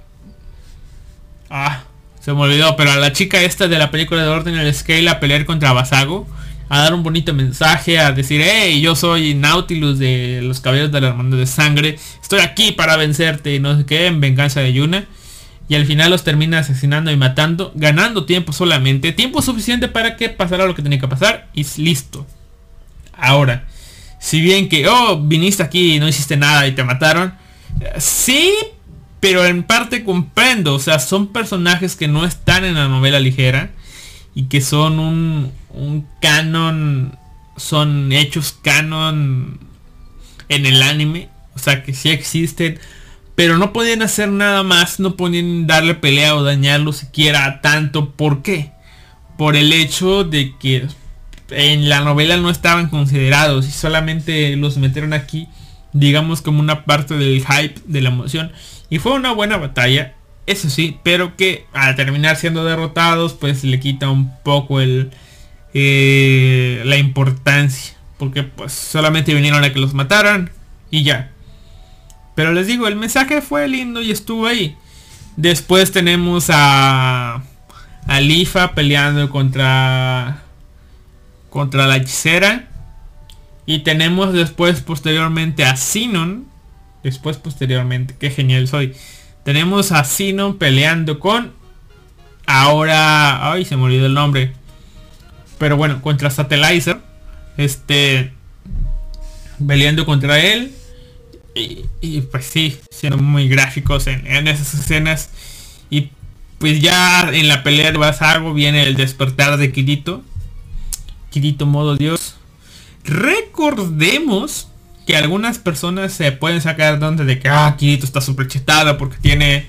Ah, se me olvidó. Pero a la chica esta de la película de Ordinary Scale a pelear contra Basago. A dar un bonito mensaje. A decir, hey, yo soy Nautilus de los caballeros de la hermandad de sangre. Estoy aquí para vencerte. Y no sé qué. En venganza de Yuna y al final los termina asesinando y matando, ganando tiempo solamente, tiempo suficiente para que pasara lo que tenía que pasar y listo. Ahora, si bien que, oh, viniste aquí y no hiciste nada y te mataron, sí, pero en parte comprendo, o sea, son personajes que no están en la novela ligera y que son un, un canon, son hechos canon en el anime, o sea, que sí existen pero no podían hacer nada más, no podían darle pelea o dañarlo siquiera tanto. ¿Por qué? Por el hecho de que en la novela no estaban considerados y solamente los metieron aquí, digamos como una parte del hype, de la emoción. Y fue una buena batalla, eso sí, pero que al terminar siendo derrotados, pues le quita un poco el eh, la importancia. Porque pues solamente vinieron a que los mataran y ya. Pero les digo, el mensaje fue lindo y estuvo ahí. Después tenemos a, a Lifa peleando contra contra la hechicera. Y tenemos después posteriormente a Sinon. Después posteriormente, qué genial soy. Tenemos a Sinon peleando con ahora, ay, se me olvidó el nombre. Pero bueno, contra Satellizer. Este peleando contra él. Y, pues sí, siendo muy gráficos en, esas escenas. Y pues ya en la pelea de Basago viene el despertar de Kirito. Kirito modo Dios. Recordemos que algunas personas se pueden sacar donde de que ah, Kirito está súper chetado porque tiene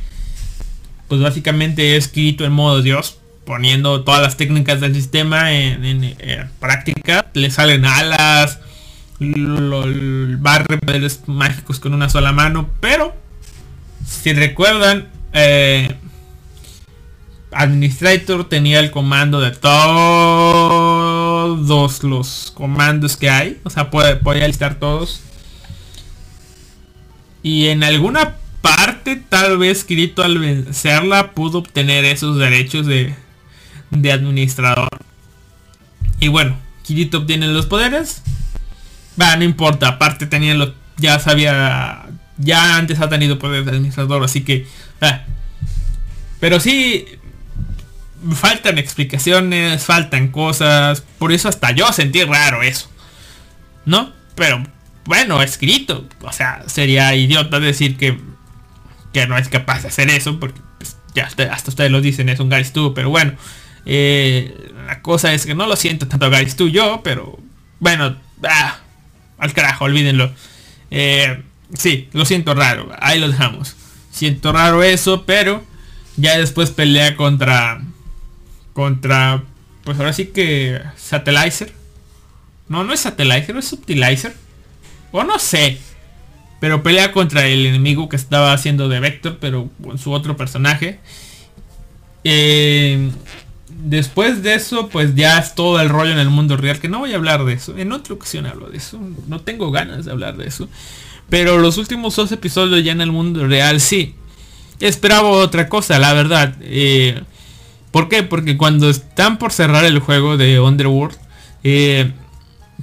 pues básicamente es Kirito en modo Dios poniendo todas las técnicas del sistema en práctica le salen alas a poderes mágicos con una sola mano, pero si recuerdan, eh, Administrator tenía el comando de todos los comandos que hay, o sea, puede, podía listar todos. Y en alguna parte, tal vez Kirito al vencerla pudo obtener esos derechos de, de administrador. Y bueno, Kirito obtiene los poderes, Va, no importa, aparte tenía lo, ya sabía, ya antes ha tenido poder de administrador, así que... Pero sí, faltan explicaciones, faltan cosas, por eso hasta yo sentí raro eso. ¿No? Pero bueno, escrito. O sea, sería idiota decir que, que no es capaz de hacer eso, porque pues, ya hasta, ustedes lo dicen, es un Gary Stu, pero bueno. Eh, la cosa es que no lo siento tanto Gary Stu yo, pero bueno, ah, al carajo, olvídenlo. Eh, sí, lo siento raro, ahí lo dejamos. Siento raro eso, pero ya después pelea contra... Contra... Pues ahora sí que... Satellizer. No, no es Satellizer, es Subtilizer. O no sé. Pero pelea contra el enemigo que estaba haciendo de Vector, pero con su otro personaje. Eh, después de eso, pues ya es todo el rollo en el mundo real. Que no voy a hablar de eso. En otra ocasión hablo de eso. No tengo ganas de hablar de eso. Pero los últimos dos episodios ya en el mundo real sí. Esperaba otra cosa, la verdad. Eh, ¿Por qué? Porque cuando están por cerrar el juego de Underworld, eh,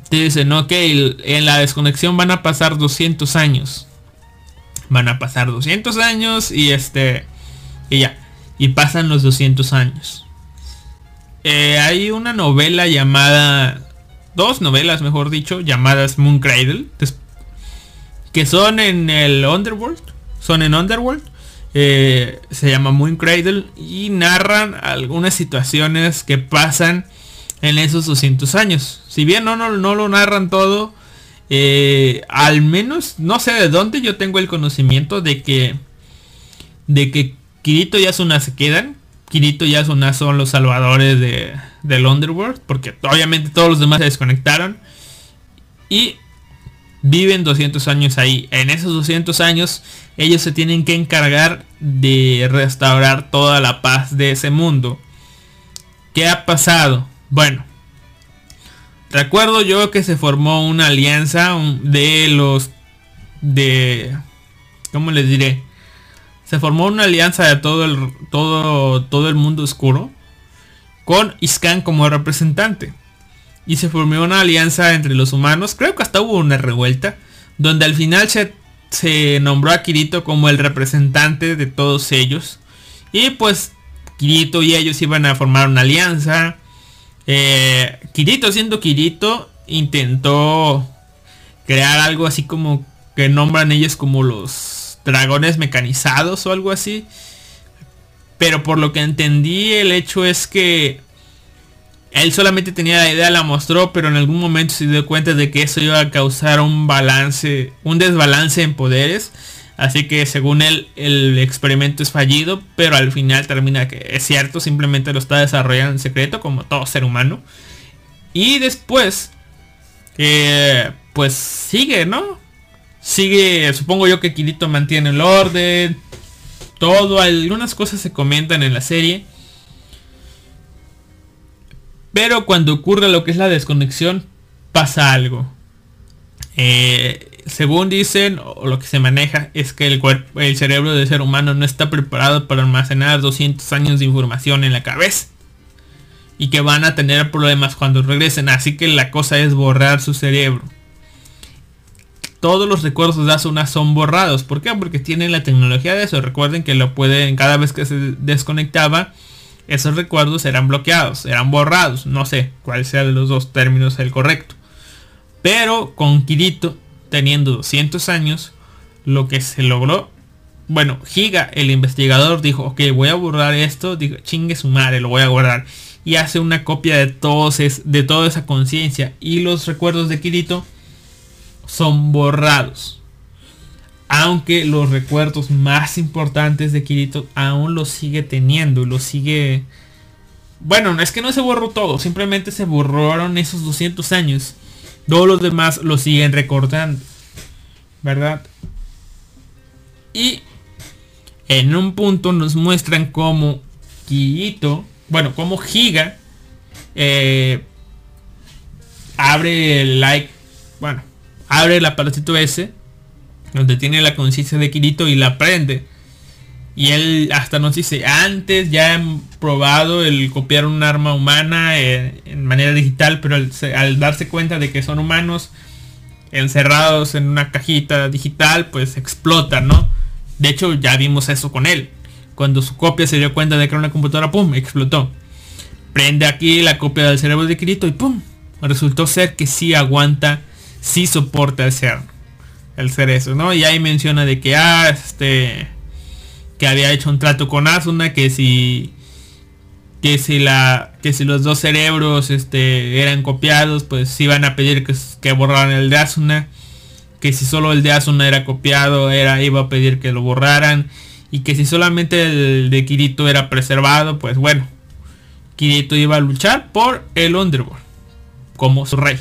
te dicen, ok, en la desconexión van a pasar 200 años. Van a pasar 200 años y este... Y ya. Y pasan los 200 años. Eh, hay una novela llamada... Dos novelas, mejor dicho, llamadas Moon Cradle. Que son en el Underworld. Son en Underworld. Eh, se llama Moon Cradle. Y narran algunas situaciones que pasan en esos 200 años. Si bien no, no, no lo narran todo, eh, al menos no sé de dónde yo tengo el conocimiento de que de que Kirito y Asuna se quedan. Kirito y Asuna son los salvadores de, del Underworld, porque obviamente todos los demás se desconectaron. Y viven 200 años ahí. En esos 200 años ellos se tienen que encargar de restaurar toda la paz de ese mundo. ¿Qué ha pasado? Bueno, recuerdo yo que se formó una alianza de los de ¿cómo les diré? Se formó una alianza de todo el todo todo el mundo oscuro con Iskan como representante. Y se formó una alianza entre los humanos, creo que hasta hubo una revuelta, donde al final se, se nombró a Kirito como el representante de todos ellos. Y pues Kirito y ellos iban a formar una alianza eh, Kirito, siendo Kirito, intentó crear algo así como que nombran ellos como los dragones mecanizados o algo así. Pero por lo que entendí, el hecho es que él solamente tenía la idea, la mostró, pero en algún momento se dio cuenta de que eso iba a causar un balance, un desbalance en poderes. Así que según él el experimento es fallido, pero al final termina que es cierto, simplemente lo está desarrollando en secreto como todo ser humano. Y después, eh, pues sigue, ¿no? Sigue, supongo yo que Kirito mantiene el orden. Todo, algunas cosas se comentan en la serie. Pero cuando ocurre lo que es la desconexión, pasa algo. Eh, según dicen, o lo que se maneja, es que el, cuerpo, el cerebro del ser humano no está preparado para almacenar 200 años de información en la cabeza. Y que van a tener problemas cuando regresen. Así que la cosa es borrar su cerebro. Todos los recuerdos de Asuna son borrados. ¿Por qué? Porque tienen la tecnología de eso. Recuerden que lo pueden, cada vez que se desconectaba, esos recuerdos eran bloqueados, eran borrados. No sé cuál sea de los dos términos el correcto. Pero con Kirito teniendo 200 años, lo que se logró, bueno, Giga, el investigador, dijo, ok, voy a borrar esto, digo, chingue su madre, lo voy a guardar. Y hace una copia de, todos de toda esa conciencia. Y los recuerdos de Kirito son borrados. Aunque los recuerdos más importantes de Kirito aún los sigue teniendo. Los sigue... Bueno, es que no se borró todo. Simplemente se borraron esos 200 años. Todos los demás lo siguen recordando. ¿Verdad? Y en un punto nos muestran cómo Kirito, bueno, como Giga eh, abre el like, bueno, abre el aparatito ese, donde tiene la conciencia de Kirito y la prende. Y él hasta nos dice, antes ya han probado el copiar un arma humana eh, en, manera digital, pero al, darse cuenta de que son humanos encerrados en una cajita digital, pues explota, ¿no? De hecho, ya vimos eso con él. Cuando su copia se dio cuenta de que era una computadora, ¡pum! explotó. Prende aquí la copia del cerebro de Kirito y ¡pum! Resultó ser que sí aguanta sí soporta el ser, el ser eso, ¿no? Y ahí menciona de que, ah, este, que había hecho un trato con Asuna, que si, que si la, que si los dos cerebros, este, eran copiados, pues iban a pedir que, que borraran el de Asuna, que si solo el de Asuna era copiado, era, iba a pedir que lo borraran, y que si solamente el de Kirito era preservado, pues bueno, Kirito iba a luchar por el Underworld como su rey.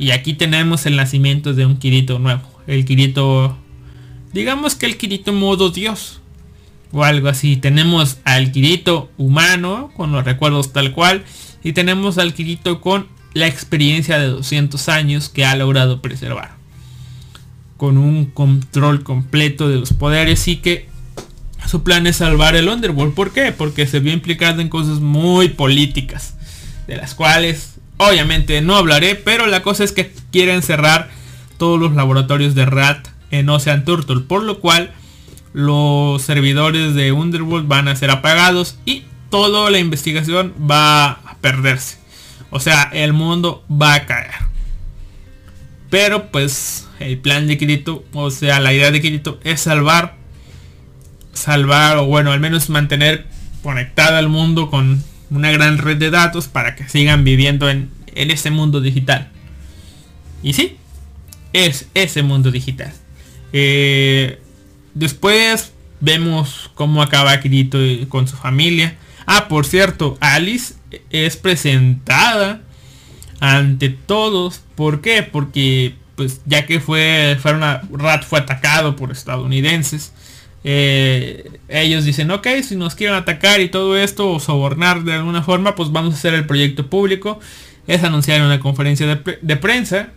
Y aquí tenemos el nacimiento de un Kirito nuevo. El Kirito, digamos que el Kirito modo Dios. O algo así. Tenemos al Kirito humano, con los recuerdos tal cual. Y tenemos al Kirito con la experiencia de 200 años que ha logrado preservar. Con un control completo de los poderes y que su plan es salvar el Underworld. ¿Por qué? Porque se vio implicado en cosas muy políticas. De las cuales Obviamente no hablaré, pero la cosa es que quieren cerrar todos los laboratorios de RAT en Ocean Turtle, por lo cual los servidores de Underworld van a ser apagados y toda la investigación va a perderse. O sea, el mundo va a caer. Pero pues el plan de Kirito, o sea, la idea de Kirito es salvar, salvar o bueno, al menos mantener conectada al mundo con una gran red de datos para que sigan viviendo en, en ese mundo digital. Y sí, es ese mundo digital. Eh, después vemos cómo acaba Kirito con su familia. Ah, por cierto, Alice es presentada ante todos. ¿Por qué? Porque pues ya que fue, fue una, Rat fue atacado por estadounidenses. Eh, ellos dicen, ok, si nos quieren atacar y todo esto, o sobornar de alguna forma, pues vamos a hacer el proyecto público. Es anunciar en una conferencia de, prensa.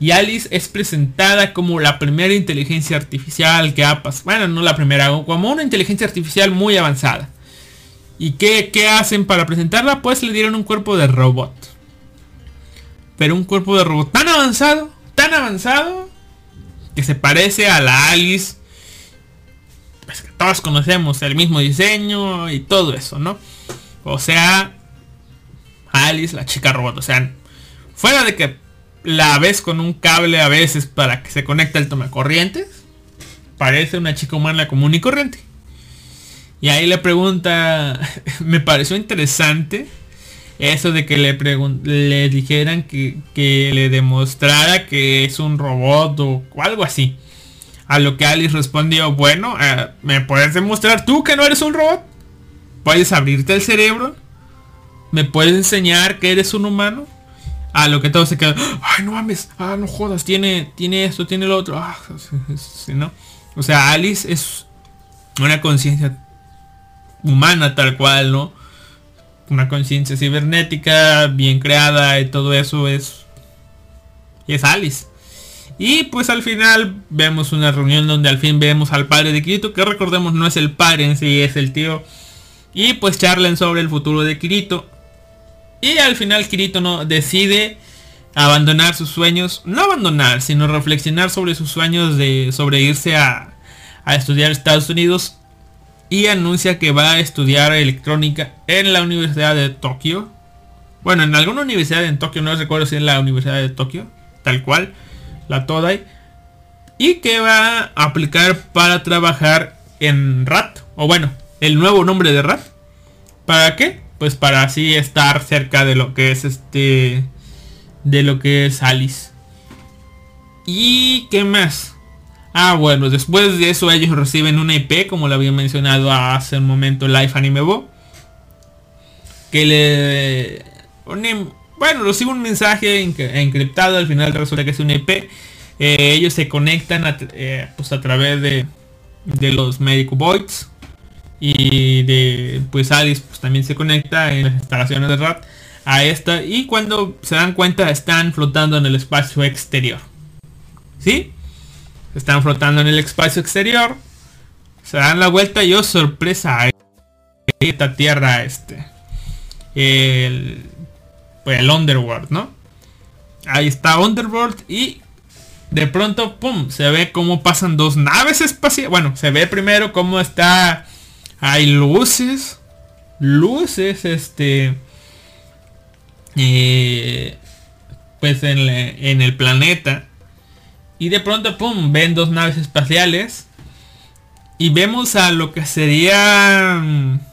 Y Alice es presentada como la primera inteligencia artificial que ha pasado. Bueno, no la primera, como una inteligencia artificial muy avanzada. ¿Y qué, qué hacen para presentarla? Pues le dieron un cuerpo de robot. Pero un cuerpo de robot tan avanzado, tan avanzado, que se parece a la Alice pues, todos conocemos el mismo diseño y todo eso, ¿no? O sea, Alice, la chica robot, o sea, fuera de que la ves con un cable a veces para que se conecte al toma corrientes, parece una chica humana común y corriente. Y ahí le pregunta, me pareció interesante eso de que le, le dijeran que, que, le demostrara que es un robot o algo así. A lo que Alice respondió, bueno, eh, ¿me puedes demostrar tú que no eres un robot? ¿Puedes abrirte el cerebro? ¿Me puedes enseñar que eres un humano? A lo que todo se queda, ay no mames, ah no jodas, tiene, tiene esto, tiene lo otro. Ah, ¿no? O sea, Alice es una conciencia humana tal cual, ¿no? Una conciencia cibernética bien creada y todo eso es... Es Alice. Y pues al final vemos una reunión donde al fin vemos al padre de Kirito, que recordemos no es el padre en sí, es el tío. Y pues charlan sobre el futuro de Kirito. Y al final Kirito no decide abandonar sus sueños, no abandonar, sino reflexionar sobre sus sueños de sobre irse a, a estudiar Estados Unidos y anuncia que va a estudiar electrónica en la Universidad de Tokio. Bueno, en alguna universidad en Tokio, no recuerdo si en la Universidad de Tokio, tal cual la Todai, y que va a aplicar para trabajar en RAT, o bueno, el nuevo nombre de RAT. ¿Para qué? Pues para así estar cerca de lo que es este, de lo que es Alice. ¿Y qué más? Ah, bueno, después de eso ellos reciben una IP, como lo había mencionado hace un momento Life Anime Bo. Que le... Bueno, recibo un mensaje encriptado, al final resulta que es un IP. Eh, ellos se conectan a, eh, pues a través de, los Medical Voids. Y de pues Alice pues también se conecta en las instalaciones de RAT a esta. Y cuando se dan cuenta están flotando en el espacio exterior. ¿Sí? Están flotando en el espacio exterior. Se dan la vuelta y oh sorpresa. Esta tierra este. El, pues el Underworld, ¿no? Ahí está Underworld y de pronto, ¡pum! Se ve cómo pasan dos naves espaciales. Bueno, se ve primero cómo está... Hay luces. Luces, este... Eh, pues en, en el planeta. Y de pronto, pum, ven dos naves espaciales. Y vemos a lo que serían...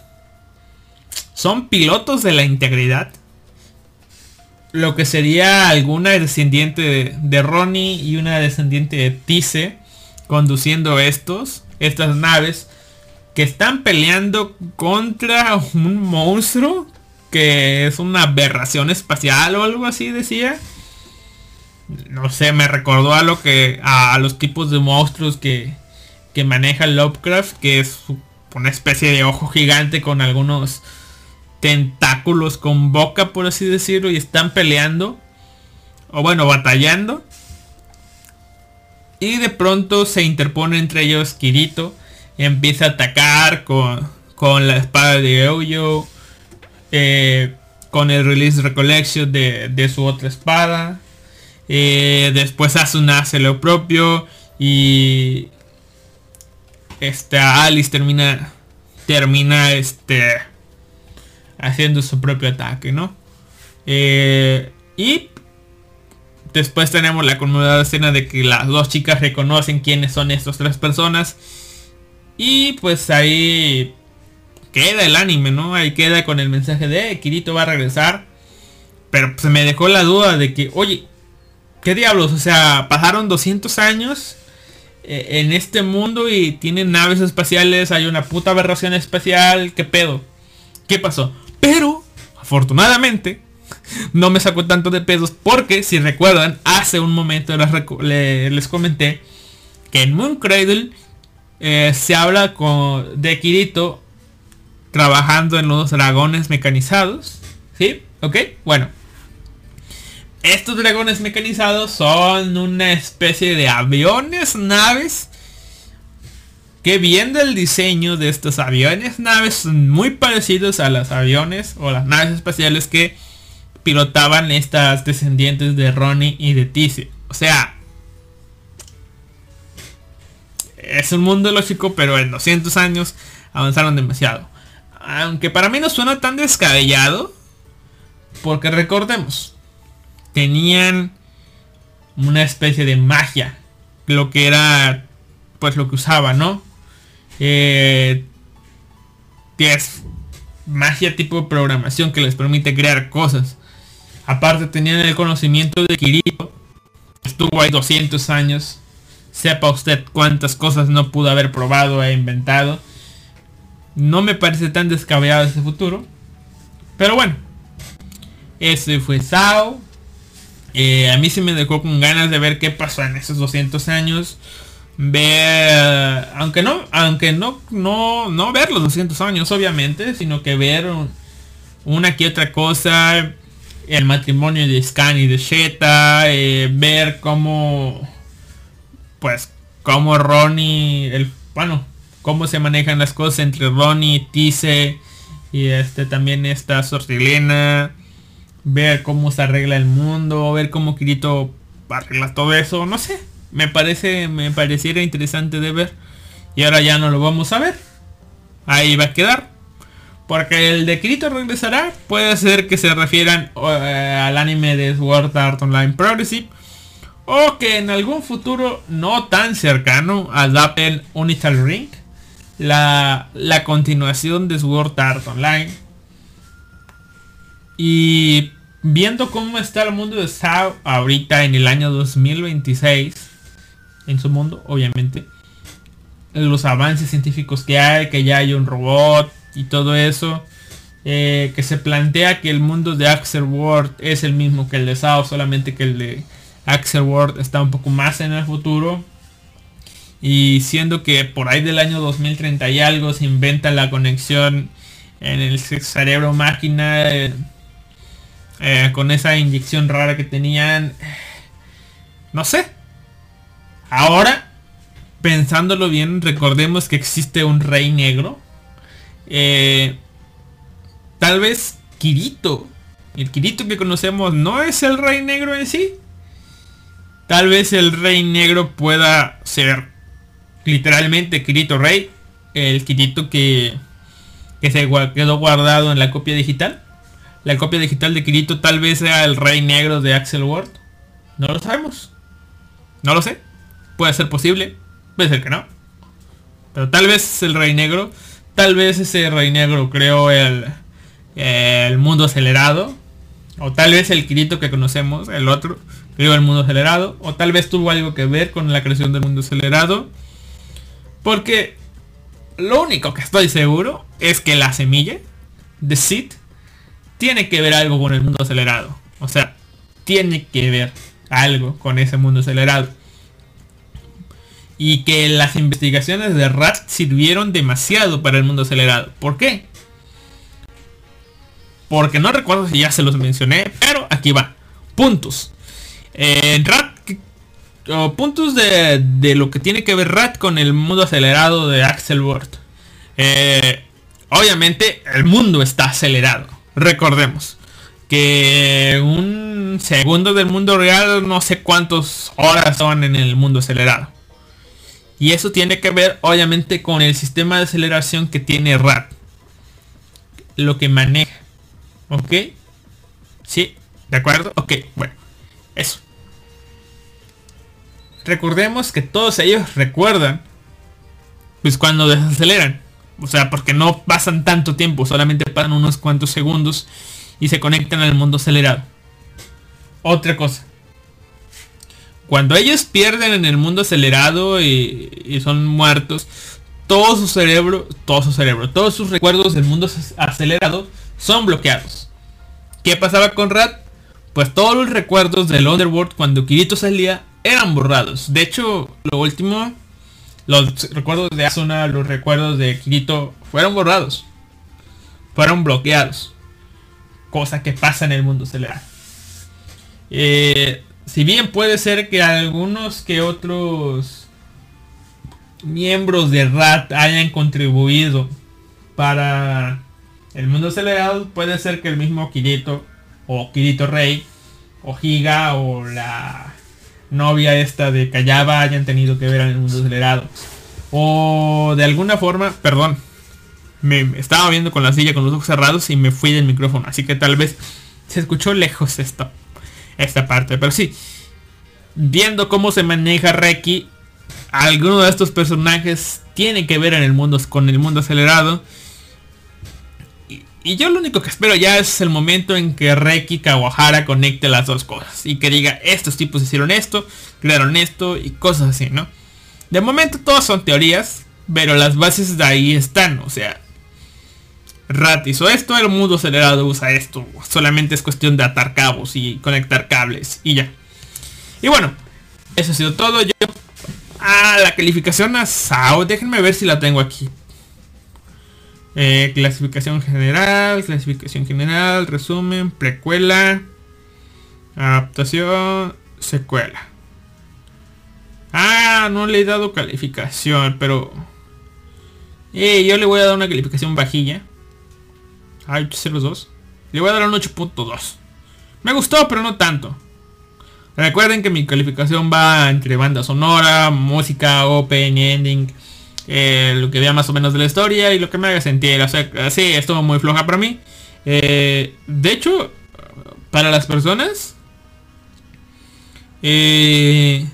Son pilotos de la integridad. Lo que sería alguna descendiente de, Ronnie y una descendiente de Tice conduciendo estos, estas naves que están peleando contra un monstruo que es una aberración espacial o algo así decía. No sé, me recordó a lo que a los tipos de monstruos que que maneja Lovecraft, que es una especie de ojo gigante con algunos tentáculos con boca, por así decirlo, y están peleando, o bueno, batallando. Y de pronto se interpone entre ellos Kirito, y empieza a atacar con, con la espada de Euyo, eh, con el release recollection de, de su otra espada. Eh, después Asuna hace lo propio y este Alice termina termina este haciendo su propio ataque, ¿no? Eh, y después tenemos la conmovedora escena de que las dos chicas reconocen quiénes son estas tres personas. Y pues ahí queda el anime, ¿no? Ahí queda con el mensaje de Kirito va a regresar. Pero pues me dejó la duda de que, oye, ¿qué diablos? O sea, pasaron 200 años eh, en este mundo y tienen naves espaciales, hay una puta aberración espacial, ¿qué pedo? ¿Qué pasó? Pero, afortunadamente, no me sacó tanto de pedos porque, si recuerdan, hace un momento les, comenté que en Moon Cradle eh, se habla con, de Kirito trabajando en los dragones mecanizados. ¿Sí? ¿Ok? Bueno, estos dragones mecanizados son una especie de aviones, naves. Que viendo el diseño de estos aviones, naves son muy parecidos a los aviones o las naves espaciales que pilotaban estas descendientes de Ronnie y de Tizi. O sea, es un mundo lógico, pero en 200 años avanzaron demasiado. Aunque para mí no suena tan descabellado, porque recordemos, tenían una especie de magia. Lo que era, pues lo que usaba, ¿no? Eh, es magia tipo de programación que les permite crear cosas. Aparte tenían el conocimiento de Kirito. Estuvo ahí 200 años. Sepa usted cuántas cosas no pudo haber probado e inventado. No me parece tan descabellado ese futuro. Pero bueno. Ese fue Sao. Eh, a mí sí me dejó con ganas de ver qué pasó en esos 200 años. Ver, aunque no, aunque no, no, no ver los 200 años obviamente, sino que ver una que otra cosa, el matrimonio de Scan y de Sheta, eh, ver cómo, pues, cómo Ronnie, el, bueno, cómo se manejan las cosas entre Ronnie, Tise y este también esta Sortilena ver cómo se arregla el mundo, ver cómo Kirito arregla todo eso, no sé, me parece, me pareciera interesante de ver. Y ahora ya no lo vamos a ver. Ahí va a quedar. Porque el de Kirito regresará. Puede ser que se refieran eh, al anime de Sword Art Online Progressive. O que en algún futuro no tan cercano adapten Unital Ring. La, la continuación de Sword Art Online. Y viendo cómo está el mundo de Sao ahorita en el año 2026, en su mundo, obviamente, los avances científicos que hay, que ya hay un robot y todo eso, eh, que se plantea que el mundo de Axel World es el mismo que el de Sao, solamente que el de Axel World está un poco más en el futuro. Y siendo que por ahí del año 2030 y algo se inventa la conexión en el cerebro máquina. Eh, eh, con esa inyección rara que tenían. No sé. Ahora, pensándolo bien, recordemos que existe un rey negro. Eh, tal vez Kirito. El Kirito que conocemos no es el rey negro en sí. Tal vez el rey negro pueda ser literalmente Kirito Rey. El Kirito que, se quedó guardado en la copia digital la copia digital de Kirito tal vez sea el Rey Negro de Axel Ward. No lo sabemos. No lo sé. Puede ser posible. Puede ser que no. Pero tal vez el Rey Negro. Tal vez ese Rey Negro creó el, el mundo acelerado. O tal vez el Kirito que conocemos, el otro, creó el mundo acelerado. O tal vez tuvo algo que ver con la creación del mundo acelerado. Porque lo único que estoy seguro es que la semilla de Sid tiene que ver algo con el mundo acelerado. O sea, tiene que ver algo con ese mundo acelerado. Y que las investigaciones de Rat sirvieron demasiado para el mundo acelerado. ¿Por qué? Porque no recuerdo si ya se los mencioné, pero aquí va. Puntos. Eh, Rat, puntos de, lo que tiene que ver Rat con el mundo acelerado de Axel Word. Eh, obviamente el mundo está acelerado. Recordemos que un segundo del mundo real no sé cuántas horas son en el mundo acelerado. Y eso tiene que ver obviamente con el sistema de aceleración que tiene RAT. Lo que maneja. ¿Ok? ¿Sí? ¿De acuerdo? Ok, bueno. Eso. Recordemos que todos ellos recuerdan. Pues cuando desaceleran. O sea, porque no pasan tanto tiempo. Solamente pasan unos cuantos segundos y se conectan al mundo acelerado. Otra cosa. Cuando ellos pierden en el mundo acelerado y, son muertos, todo su cerebro, todo su cerebro, todos sus recuerdos del mundo acelerado son bloqueados. ¿Qué pasaba con Rat? Pues todos los recuerdos del Underworld cuando Kirito salía eran borrados. De hecho, lo último, los recuerdos de Asuna, los recuerdos de Kirito fueron borrados. Fueron bloqueados cosa que pasa en el mundo acelerado. Eh, si bien puede ser que algunos que otros miembros de RAT hayan contribuido para el mundo acelerado, puede ser que el mismo Kirito o Kirito Rey o Giga o la novia esta de Kayaba hayan tenido que ver en el mundo acelerado. O de alguna forma, perdón, me estaba viendo con la silla con los ojos cerrados y me fui del micrófono. Así que tal vez se escuchó lejos esta, esta parte. Pero sí, viendo cómo se maneja Reiki, alguno de estos personajes tiene que ver en el mundo con el mundo acelerado. Y, yo lo único que espero ya es el momento en que Reiki Kawahara conecte las dos cosas. Y que diga, estos tipos hicieron esto, crearon esto y cosas así, ¿no? De momento todas son teorías, pero las bases de ahí están. O sea, Rat hizo esto, el mundo acelerado usa esto. Solamente es cuestión de atar cabos y conectar cables y ya. Y bueno, eso ha sido todo. Yo a la calificación a Sao, déjenme ver si la tengo aquí. Eh, clasificación general, clasificación general, resumen, precuela, adaptación, secuela. Ah, no le he dado calificación, pero... Eh, yo le voy a dar una calificación bajilla. Ay, los dos. Le voy a dar un 8.2. Me gustó, pero no tanto. Recuerden que mi calificación va entre banda sonora, música, open, ending, eh, lo que vea más o menos de la historia y lo que me haga sentir. O sea, sí, estuvo muy floja para mí. Eh, de hecho, para las personas... Eh,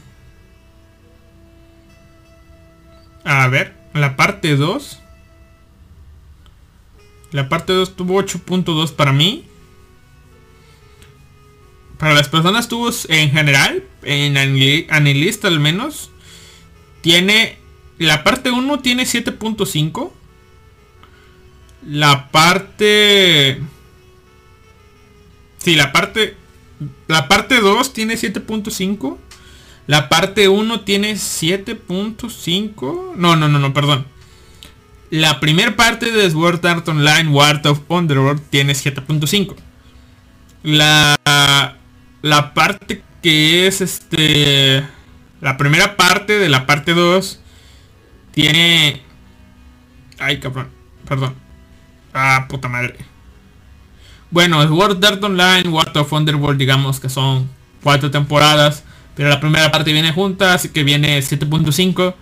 a ver, la parte 2 la parte 2 tuvo 8.2 para mí. Para las personas tuvo en general, en analista al menos, tiene... La parte 1 tiene 7.5. La parte... Sí, la parte... La parte 2 tiene 7.5. La parte 1 tiene 7.5. No, no, no, no, perdón. La primera parte de Sword Art Online War of Underworld tiene 7.5. La, la parte que es este... La primera parte de la parte 2 tiene... Ay, cabrón. Perdón. Ah, puta madre. Bueno, Sword Art Online, War of Underworld, digamos que son cuatro temporadas. Pero la primera parte viene junta, así que viene 7.5.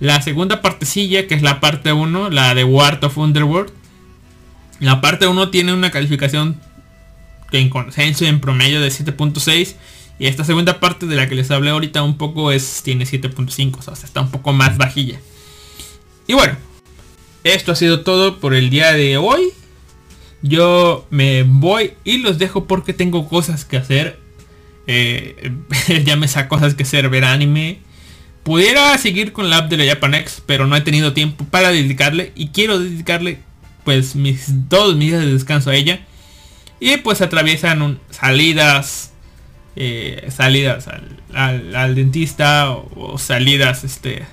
La segunda partecilla, que es la parte 1, la de War of Underworld. La parte 1 tiene una calificación en consenso en promedio de 7.6. Y esta segunda parte de la que les hablé ahorita un poco es tiene 7.5, o sea, está un poco más bajilla. Y bueno, esto ha sido todo por el día de hoy. Yo me voy y los dejo porque tengo cosas que hacer. Eh, ya me sa cosas que hacer, ver anime. Pudiera seguir con la app de la Japanex, pero no he tenido tiempo para dedicarle y quiero dedicarle pues mis mis días de descanso a ella. Y pues atraviesan salidas, eh, salidas al, dentista o, salidas este,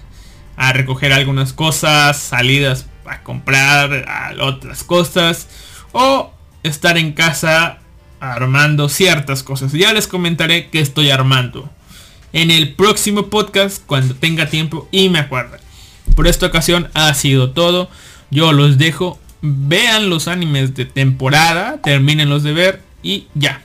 a recoger algunas cosas, salidas a comprar otras cosas o estar en casa armando ciertas cosas. Ya les comentaré que estoy armando en el próximo podcast cuando tenga tiempo y me acuerdo. Por esta ocasión ha sido todo. Yo los dejo. Vean los animes de temporada. Termínenlos de ver. Y ya.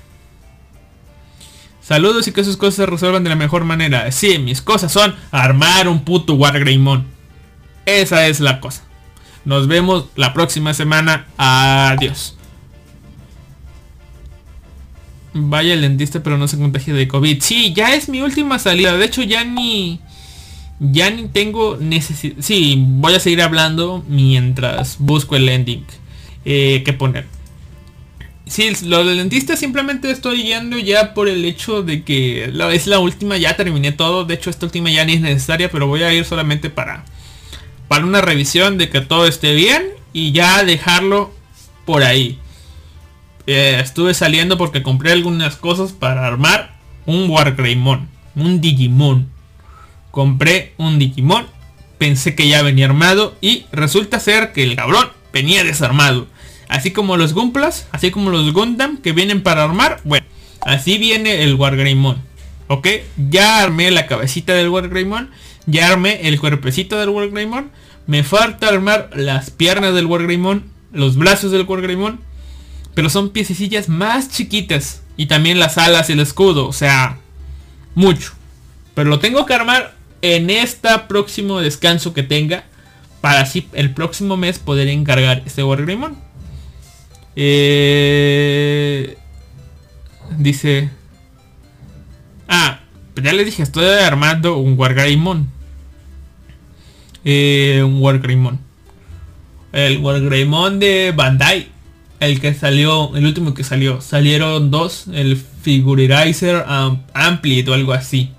Saludos y que sus cosas se resuelvan de la mejor manera. Sí, mis cosas son armar un puto Wargreymon. Esa es la cosa. Nos vemos la próxima semana. Adiós. Vaya el dentista pero no se contagia de COVID. Sí, ya es mi última salida. De hecho ya ni... Ya ni tengo necesidad... Sí, voy a seguir hablando mientras busco el ending eh, que poner. Sí, lo del dentista simplemente estoy yendo ya por el hecho de que es la última, ya terminé todo. De hecho esta última ya ni es necesaria, pero voy a ir solamente para, para una revisión de que todo esté bien y ya dejarlo por ahí. Eh, estuve saliendo porque compré algunas cosas para armar un Wargreymon, un Digimon. Compré un Digimon, pensé que ya venía armado y resulta ser que el cabrón venía desarmado. Así como los Gumplas, así como los Gundam que vienen para armar, bueno, así viene el Wargreymon. ¿Ok? Ya armé la cabecita del Wargreymon, ya armé el cuerpecito del Wargreymon. Me falta armar las piernas del Wargreymon, los brazos del Wargreymon pero son piececillas más chiquitas. Y también las alas y el escudo. O sea, mucho. Pero lo tengo que armar en este próximo descanso que tenga. Para así el próximo mes poder encargar este Wargreymon. Eh, dice... Ah, ya les dije, estoy armando un Wargreymon. Eh, un Wargreymon. El Wargreymon de Bandai el que salió, el último que salió. Salieron dos, el Figurizer Amplitude o algo así.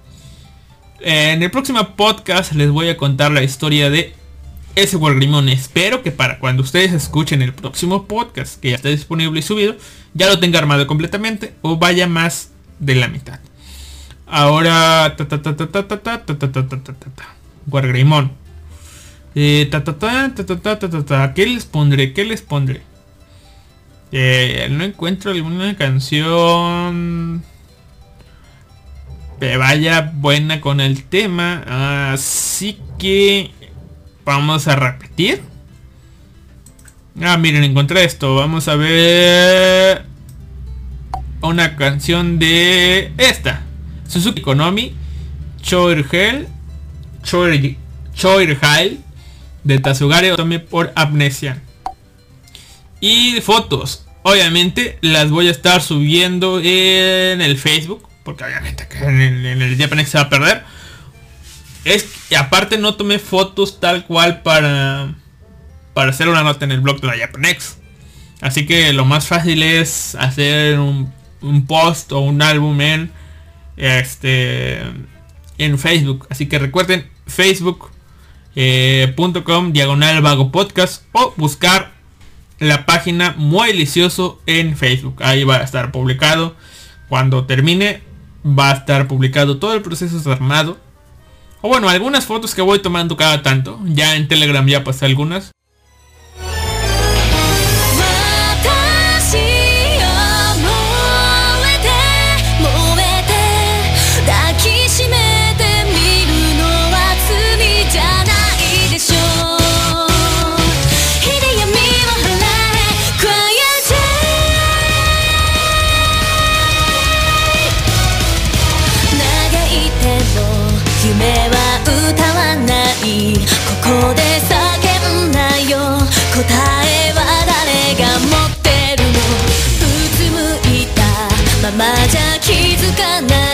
En el próximo podcast les voy a contar la historia de ese Wargreymon. Espero que para cuando ustedes escuchen el próximo podcast, que ya está disponible y subido, ya lo tenga armado completamente o vaya más de la mitad. Ahora... Wargreymon. ¿Qué les pondré? ¿Qué les pondré? Eh, no encuentro alguna canción que vaya buena con el tema. Así que vamos a repetir. Ah, miren, encontré esto. Vamos a ver una canción de esta. Suzuki Konomi. Choirhel. Choirhel. De Tazugare Otome por Amnesia. Y fotos. Obviamente las voy a estar subiendo en el Facebook. Porque obviamente en el, en el Japanex se va a perder. Es y aparte no tomé fotos tal cual para para hacer una nota en el blog de la Japanex. Así que lo más fácil es hacer un, post o un álbum en este en Facebook. Así que recuerden facebook.com eh, diagonal vago podcast o buscar la página Muy Delicioso en Facebook. Ahí va a estar publicado. Cuando termine va a estar publicado todo el proceso armado. O bueno, algunas fotos que voy tomando cada tanto. Ya en Telegram ya pasé algunas. じゃ気づかない